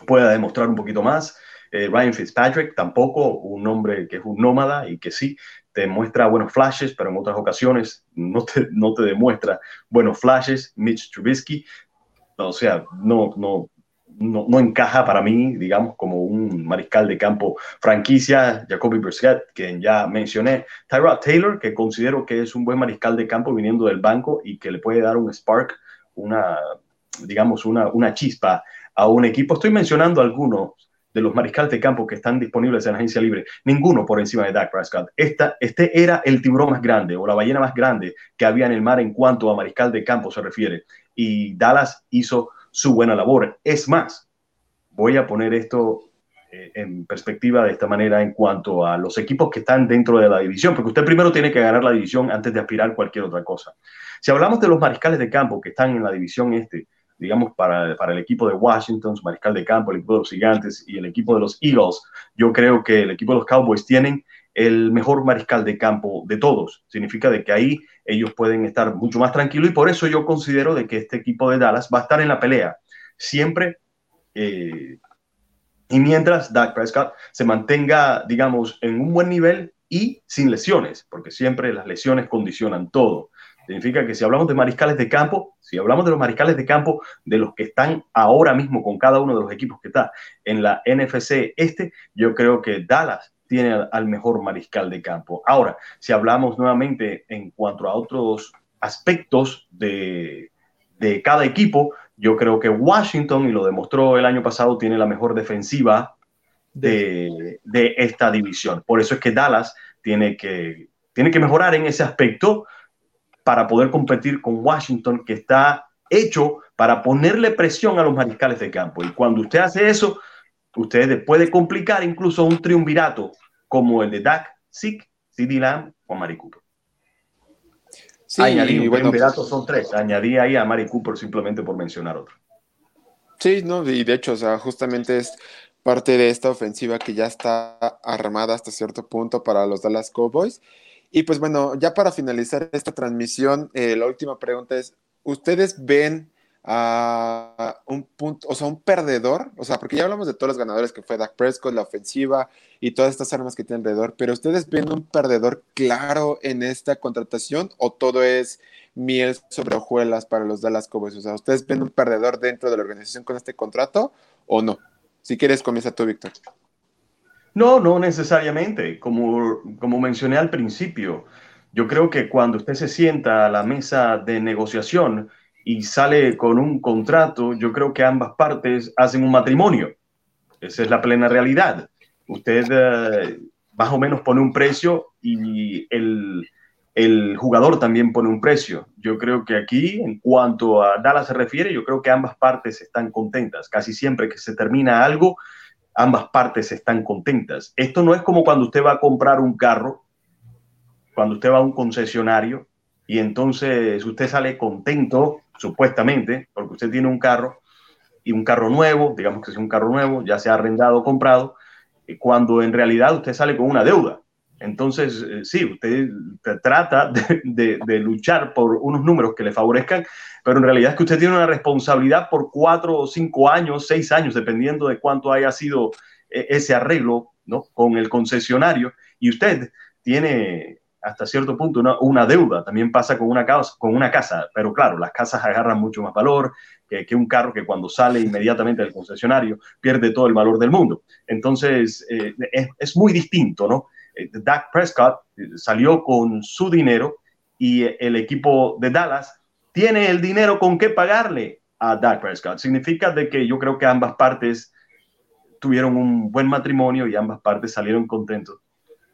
pueda demostrar un poquito más. Eh, Ryan Fitzpatrick tampoco, un hombre que es un nómada y que sí te muestra buenos flashes, pero en otras ocasiones no te, no te demuestra buenos flashes. Mitch Trubisky o sea, no, no, no, encaja para mí, digamos, como un mariscal de campo franquicia, Jacoby Brissett, quien ya mencioné, Tyrod Taylor, que considero que es un buen mariscal de campo viniendo del banco y que le puede dar un spark, una, digamos, una, una chispa a un equipo. Estoy mencionando algunos de los mariscales de campo que están disponibles en la agencia libre, ninguno por encima de Dak Prescott. Esta, este era el tiburón más grande o la ballena más grande que había en el mar en cuanto a mariscal de campo se refiere. Y Dallas hizo su buena labor. Es más, voy a poner esto eh, en perspectiva de esta manera en cuanto a los equipos que están dentro de la división, porque usted primero tiene que ganar la división antes de aspirar cualquier otra cosa. Si hablamos de los mariscales de campo que están en la división este, digamos, para, para, el equipo de Washington, su mariscal de campo, el equipo de los Gigantes y el equipo de los Eagles, yo creo que el equipo de los Cowboys tienen el mejor mariscal de campo de todos. Significa de que ahí ellos pueden estar mucho más tranquilos y por eso yo considero de que este equipo de Dallas va a estar en la pelea siempre. Eh, y mientras Dak Prescott se mantenga, digamos, en un buen nivel y sin lesiones, porque siempre las lesiones condicionan todo. Significa que si hablamos de mariscales de campo, si hablamos de los mariscales de campo, de los que están ahora mismo con cada uno de los equipos que está en la NFC este, yo creo que Dallas tiene al mejor mariscal de campo. Ahora, si hablamos nuevamente en cuanto a otros aspectos de, de cada equipo, yo creo que Washington, y lo demostró el año pasado, tiene la mejor defensiva de, de esta división. Por eso es que Dallas tiene que, tiene que mejorar en ese aspecto para poder competir con Washington, que está hecho para ponerle presión a los mariscales de campo. Y cuando usted hace eso, usted puede complicar incluso un triunvirato como el de Dak, Zeke, CD Lamb o Mari Cooper. Sí, Añadí, bueno, triunvirato son tres. Añadí ahí a Mari Cooper simplemente por mencionar otro. Sí, no, y de hecho, o sea, justamente es parte de esta ofensiva que ya está armada hasta cierto punto para los Dallas Cowboys y pues bueno, ya para finalizar esta transmisión, eh, la última pregunta es, ¿ustedes ven a un punto, o sea, un perdedor? O sea, porque ya hablamos de todos los ganadores que fue Dak Prescott, la ofensiva y todas estas armas que tiene alrededor, pero ¿ustedes ven un perdedor claro en esta contratación o todo es miel sobre hojuelas para los Dallas Cowboys? O sea, ¿ustedes ven un perdedor dentro de la organización con este contrato o no? Si quieres, comienza tú, Víctor. No, no necesariamente. Como, como mencioné al principio, yo creo que cuando usted se sienta a la mesa de negociación y sale con un contrato, yo creo que ambas partes hacen un matrimonio. Esa es la plena realidad. Usted eh, más o menos pone un precio y el, el jugador también pone un precio. Yo creo que aquí, en cuanto a Dallas se refiere, yo creo que ambas partes están contentas. Casi siempre que se termina algo, ambas partes están contentas. Esto no es como cuando usted va a comprar un carro, cuando usted va a un concesionario y entonces usted sale contento, supuestamente, porque usted tiene un carro y un carro nuevo, digamos que es un carro nuevo, ya sea arrendado o comprado, cuando en realidad usted sale con una deuda. Entonces, eh, sí, usted trata de, luchar por unos números que le favorezcan, pero en realidad es que usted tiene una responsabilidad por cuatro o cinco años, seis años, dependiendo de cuánto haya sido eh, ese arreglo ¿no? con el concesionario, y usted tiene hasta cierto punto una, deuda. También pasa con una, casa, con una casa, pero claro, las casas agarran mucho más valor que, un carro que cuando sale inmediatamente del concesionario pierde todo el valor del mundo. Entonces, eh, es, es muy distinto, ¿no? Eh, Dak Prescott eh, salió con su dinero y el equipo de Dallas tiene el dinero con qué pagarle a Dak Prescott. Significa de que yo creo que ambas partes tuvieron un buen matrimonio y ambas partes salieron contentos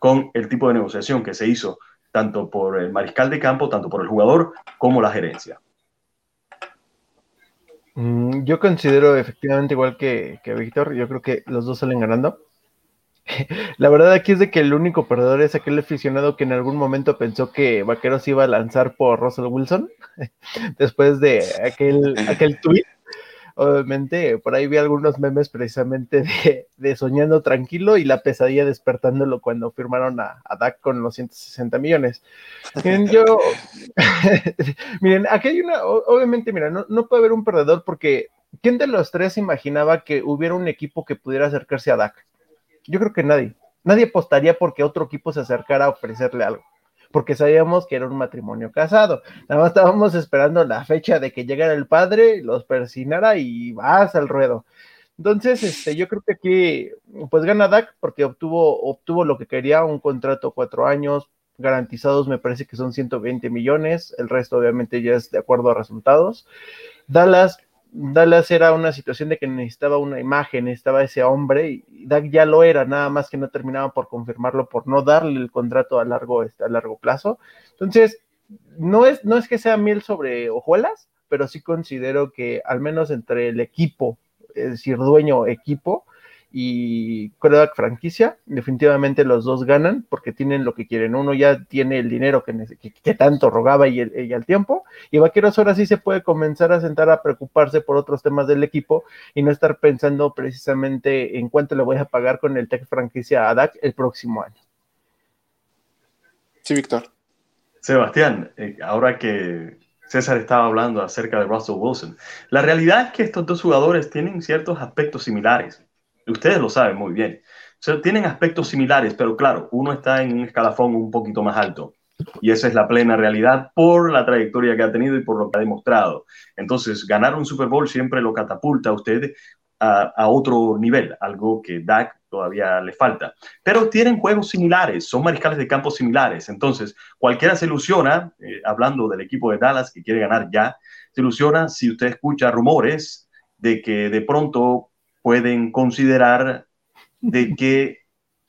con el tipo de negociación que se hizo tanto por el mariscal de campo, tanto por el jugador como la gerencia. Mm, yo considero efectivamente igual que, que Víctor, yo creo que los dos salen ganando. *laughs* La verdad aquí es de que el único perdedor es aquel aficionado que en algún momento pensó que Vaqueros iba a lanzar por Russell Wilson *laughs* después de aquel, aquel tweet. Obviamente, por ahí vi algunos memes precisamente de, soñando tranquilo y la pesadilla despertándolo cuando firmaron a, a Dak con los 160 millones. *laughs* Miren, aquí hay una, obviamente, mira, no, no puede haber un perdedor porque ¿quién de los tres imaginaba que hubiera un equipo que pudiera acercarse a Dak? Yo creo que nadie. Nadie apostaría porque otro equipo se acercara a ofrecerle algo. Porque sabíamos que era un matrimonio casado. Nada más estábamos esperando la fecha de que llegara el padre, los persinara y vas al ruedo. Entonces, este, yo creo que aquí, pues gana Dak porque obtuvo, obtuvo lo que quería, un contrato cuatro años, garantizados me parece que son 120 millones, el resto obviamente ya es de acuerdo a resultados. Dallas Dallas era una situación de que necesitaba una imagen, necesitaba ese hombre, y Dak ya lo era, nada más que no terminaba por confirmarlo, por no darle el contrato a largo, este, a largo plazo. Entonces, no es, no es que sea miel sobre hojuelas, pero sí considero que al menos entre el equipo, es decir, dueño equipo, y quarterback franquicia, definitivamente los dos ganan porque tienen lo que quieren. Uno ya tiene el dinero que, que, tanto rogaba y el, tiempo, y Vaqueros ahora sí se puede comenzar a sentar a preocuparse por otros temas del equipo y no estar pensando precisamente en cuánto le voy a pagar con el tech franquicia a DAC el próximo año. Sí, Víctor. Sebastián, eh, ahora que César estaba hablando acerca de Russell Wilson, la realidad es que estos dos jugadores tienen ciertos aspectos similares Ustedes lo saben muy bien. O tienen aspectos similares, pero claro, uno está en un escalafón un poquito más alto. Y esa es la plena realidad por la trayectoria que ha tenido y por lo que ha demostrado. Entonces, ganar un Super Bowl siempre lo catapulta a usted a, otro nivel, algo que Dak todavía le falta. Pero tienen juegos similares, son mariscales de campo similares. Entonces, cualquiera se ilusiona, eh, hablando del equipo de Dallas que quiere ganar ya, se ilusiona si usted escucha rumores de que de pronto pueden considerar de *laughs* que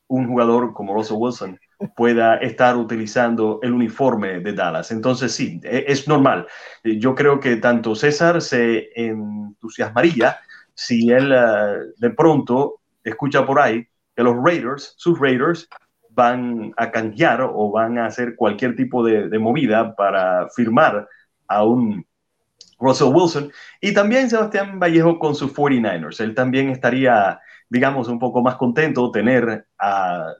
un jugador como Russell Wilson pueda estar utilizando el uniforme de Dallas. Entonces, sí, e, es normal. Yo creo que tanto César se entusiasmaría si él eh, de pronto escucha por ahí que los Raiders, sus Raiders, van a canjear o van a hacer cualquier tipo de, de movida para firmar a un Russell Wilson y también Sebastián Vallejo con sus 49ers. Él también estaría, digamos, un poco más contento tener a,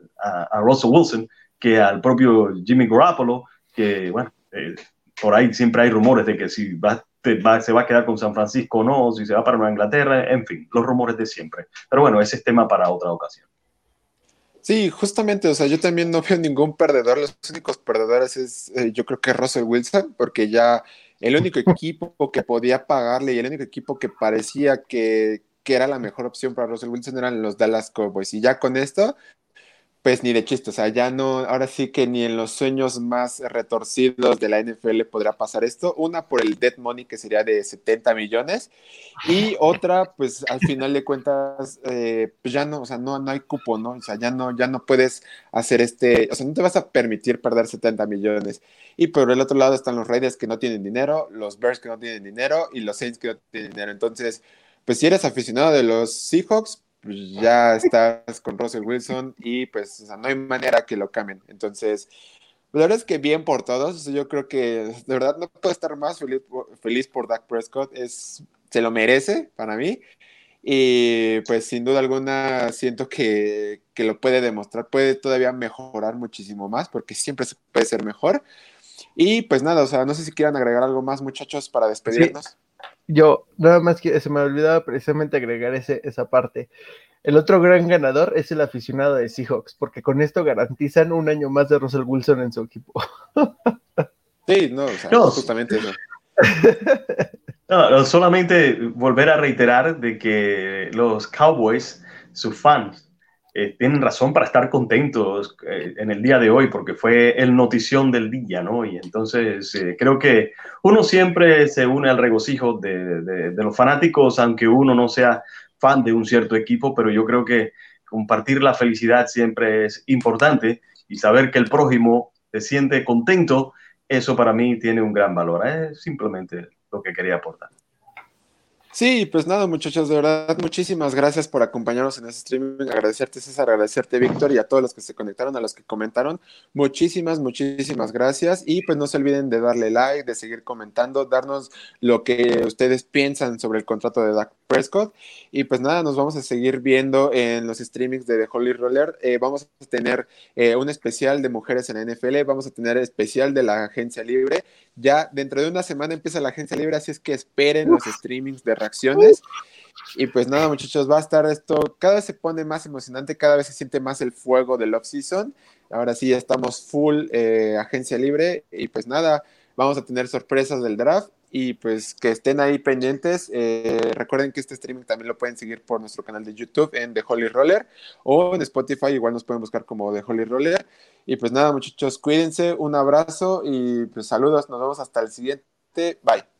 Russell Wilson que al propio Jimmy Garoppolo, que, bueno, eh, por ahí siempre hay rumores de que si va, se va a quedar con San Francisco o no, si se va para Nueva Inglaterra, en fin, los rumores de siempre. Pero bueno, ese es tema para otra ocasión. Sí, justamente, o sea, yo también no veo ningún perdedor. Los únicos perdedores es, eh, yo creo que Russell Wilson, porque ya el único equipo que podía pagarle y el único equipo que parecía que, que, era la mejor opción para Russell Wilson eran los Dallas Cowboys. Y ya con esto, pues ni de chiste, o sea, ya no, ahora sí que ni en los sueños más retorcidos de la NFL podrá pasar esto. Una por el dead money que sería de 70 millones y otra, pues al final de cuentas, eh, pues ya no, o sea, no, no hay cupo, ¿no? O sea, ya no, ya no puedes hacer este, o sea, no te vas a permitir perder 70 millones. Y por el otro lado están los Raiders que no tienen dinero, los Bears que no tienen dinero y los Saints que no tienen dinero. Entonces, pues si eres aficionado de los Seahawks, pues ya estás con Russell Wilson y pues no hay manera que lo cambien. Entonces, la verdad es que bien por todos. Yo creo que de verdad no puedo estar más feliz, feliz por Dak Prescott. Es, se lo merece para mí. Y pues sin duda alguna siento que, que, lo puede demostrar, puede todavía mejorar muchísimo más porque siempre se puede ser mejor. Y pues nada, o sea, no sé si quieran agregar algo más muchachos para despedirnos. Yo, nada más que se me olvidaba precisamente agregar ese, esa parte. El otro gran ganador es el aficionado de Seahawks, porque con esto garantizan un año más de Russell Wilson en su equipo. *laughs* Sí, no, o sea, justamente eso. *laughs* No, solamente volver a reiterar de que los Cowboys, sus fans, eh, tienen razón para estar contentos eh, en el día de hoy, porque fue el notición del día, ¿no? Y entonces eh, creo que uno siempre se une al regocijo de, de, los fanáticos, aunque uno no sea fan de un cierto equipo, pero yo creo que compartir la felicidad siempre es importante y saber que el prójimo se siente contento, eso para mí tiene un gran valor. Es simplemente lo que quería aportar. Sí, pues nada, muchachos, de verdad, muchísimas gracias por acompañarnos en este streaming. Agradecerte, César, agradecerte, Víctor, y a todos los que se conectaron, a los que comentaron. Muchísimas, muchísimas gracias. Y pues no se olviden de darle like, de seguir comentando, darnos lo que ustedes piensan sobre el contrato de Dak Prescott. Y pues nada, nos vamos a seguir viendo en los streamings de The Holy Roller. Eh, vamos a tener eh, un especial de mujeres en la NFL, vamos a tener especial de la agencia libre. Ya dentro de una semana empieza la agencia libre, así es que esperen los streamings de reacciones. Y pues nada, muchachos, va a estar esto, cada vez se pone más emocionante, cada vez se siente más el fuego del off-season. Ahora sí, estamos full eh, agencia libre y pues nada, vamos a tener sorpresas del draft y pues que estén ahí pendientes. Eh, recuerden que este streaming también lo pueden seguir por nuestro canal de YouTube en The Holy Roller o en Spotify, igual nos pueden buscar como The Holy Roller. Y pues nada, muchachos, cuídense, un abrazo y pues saludos, nos vemos hasta el siguiente. Bye.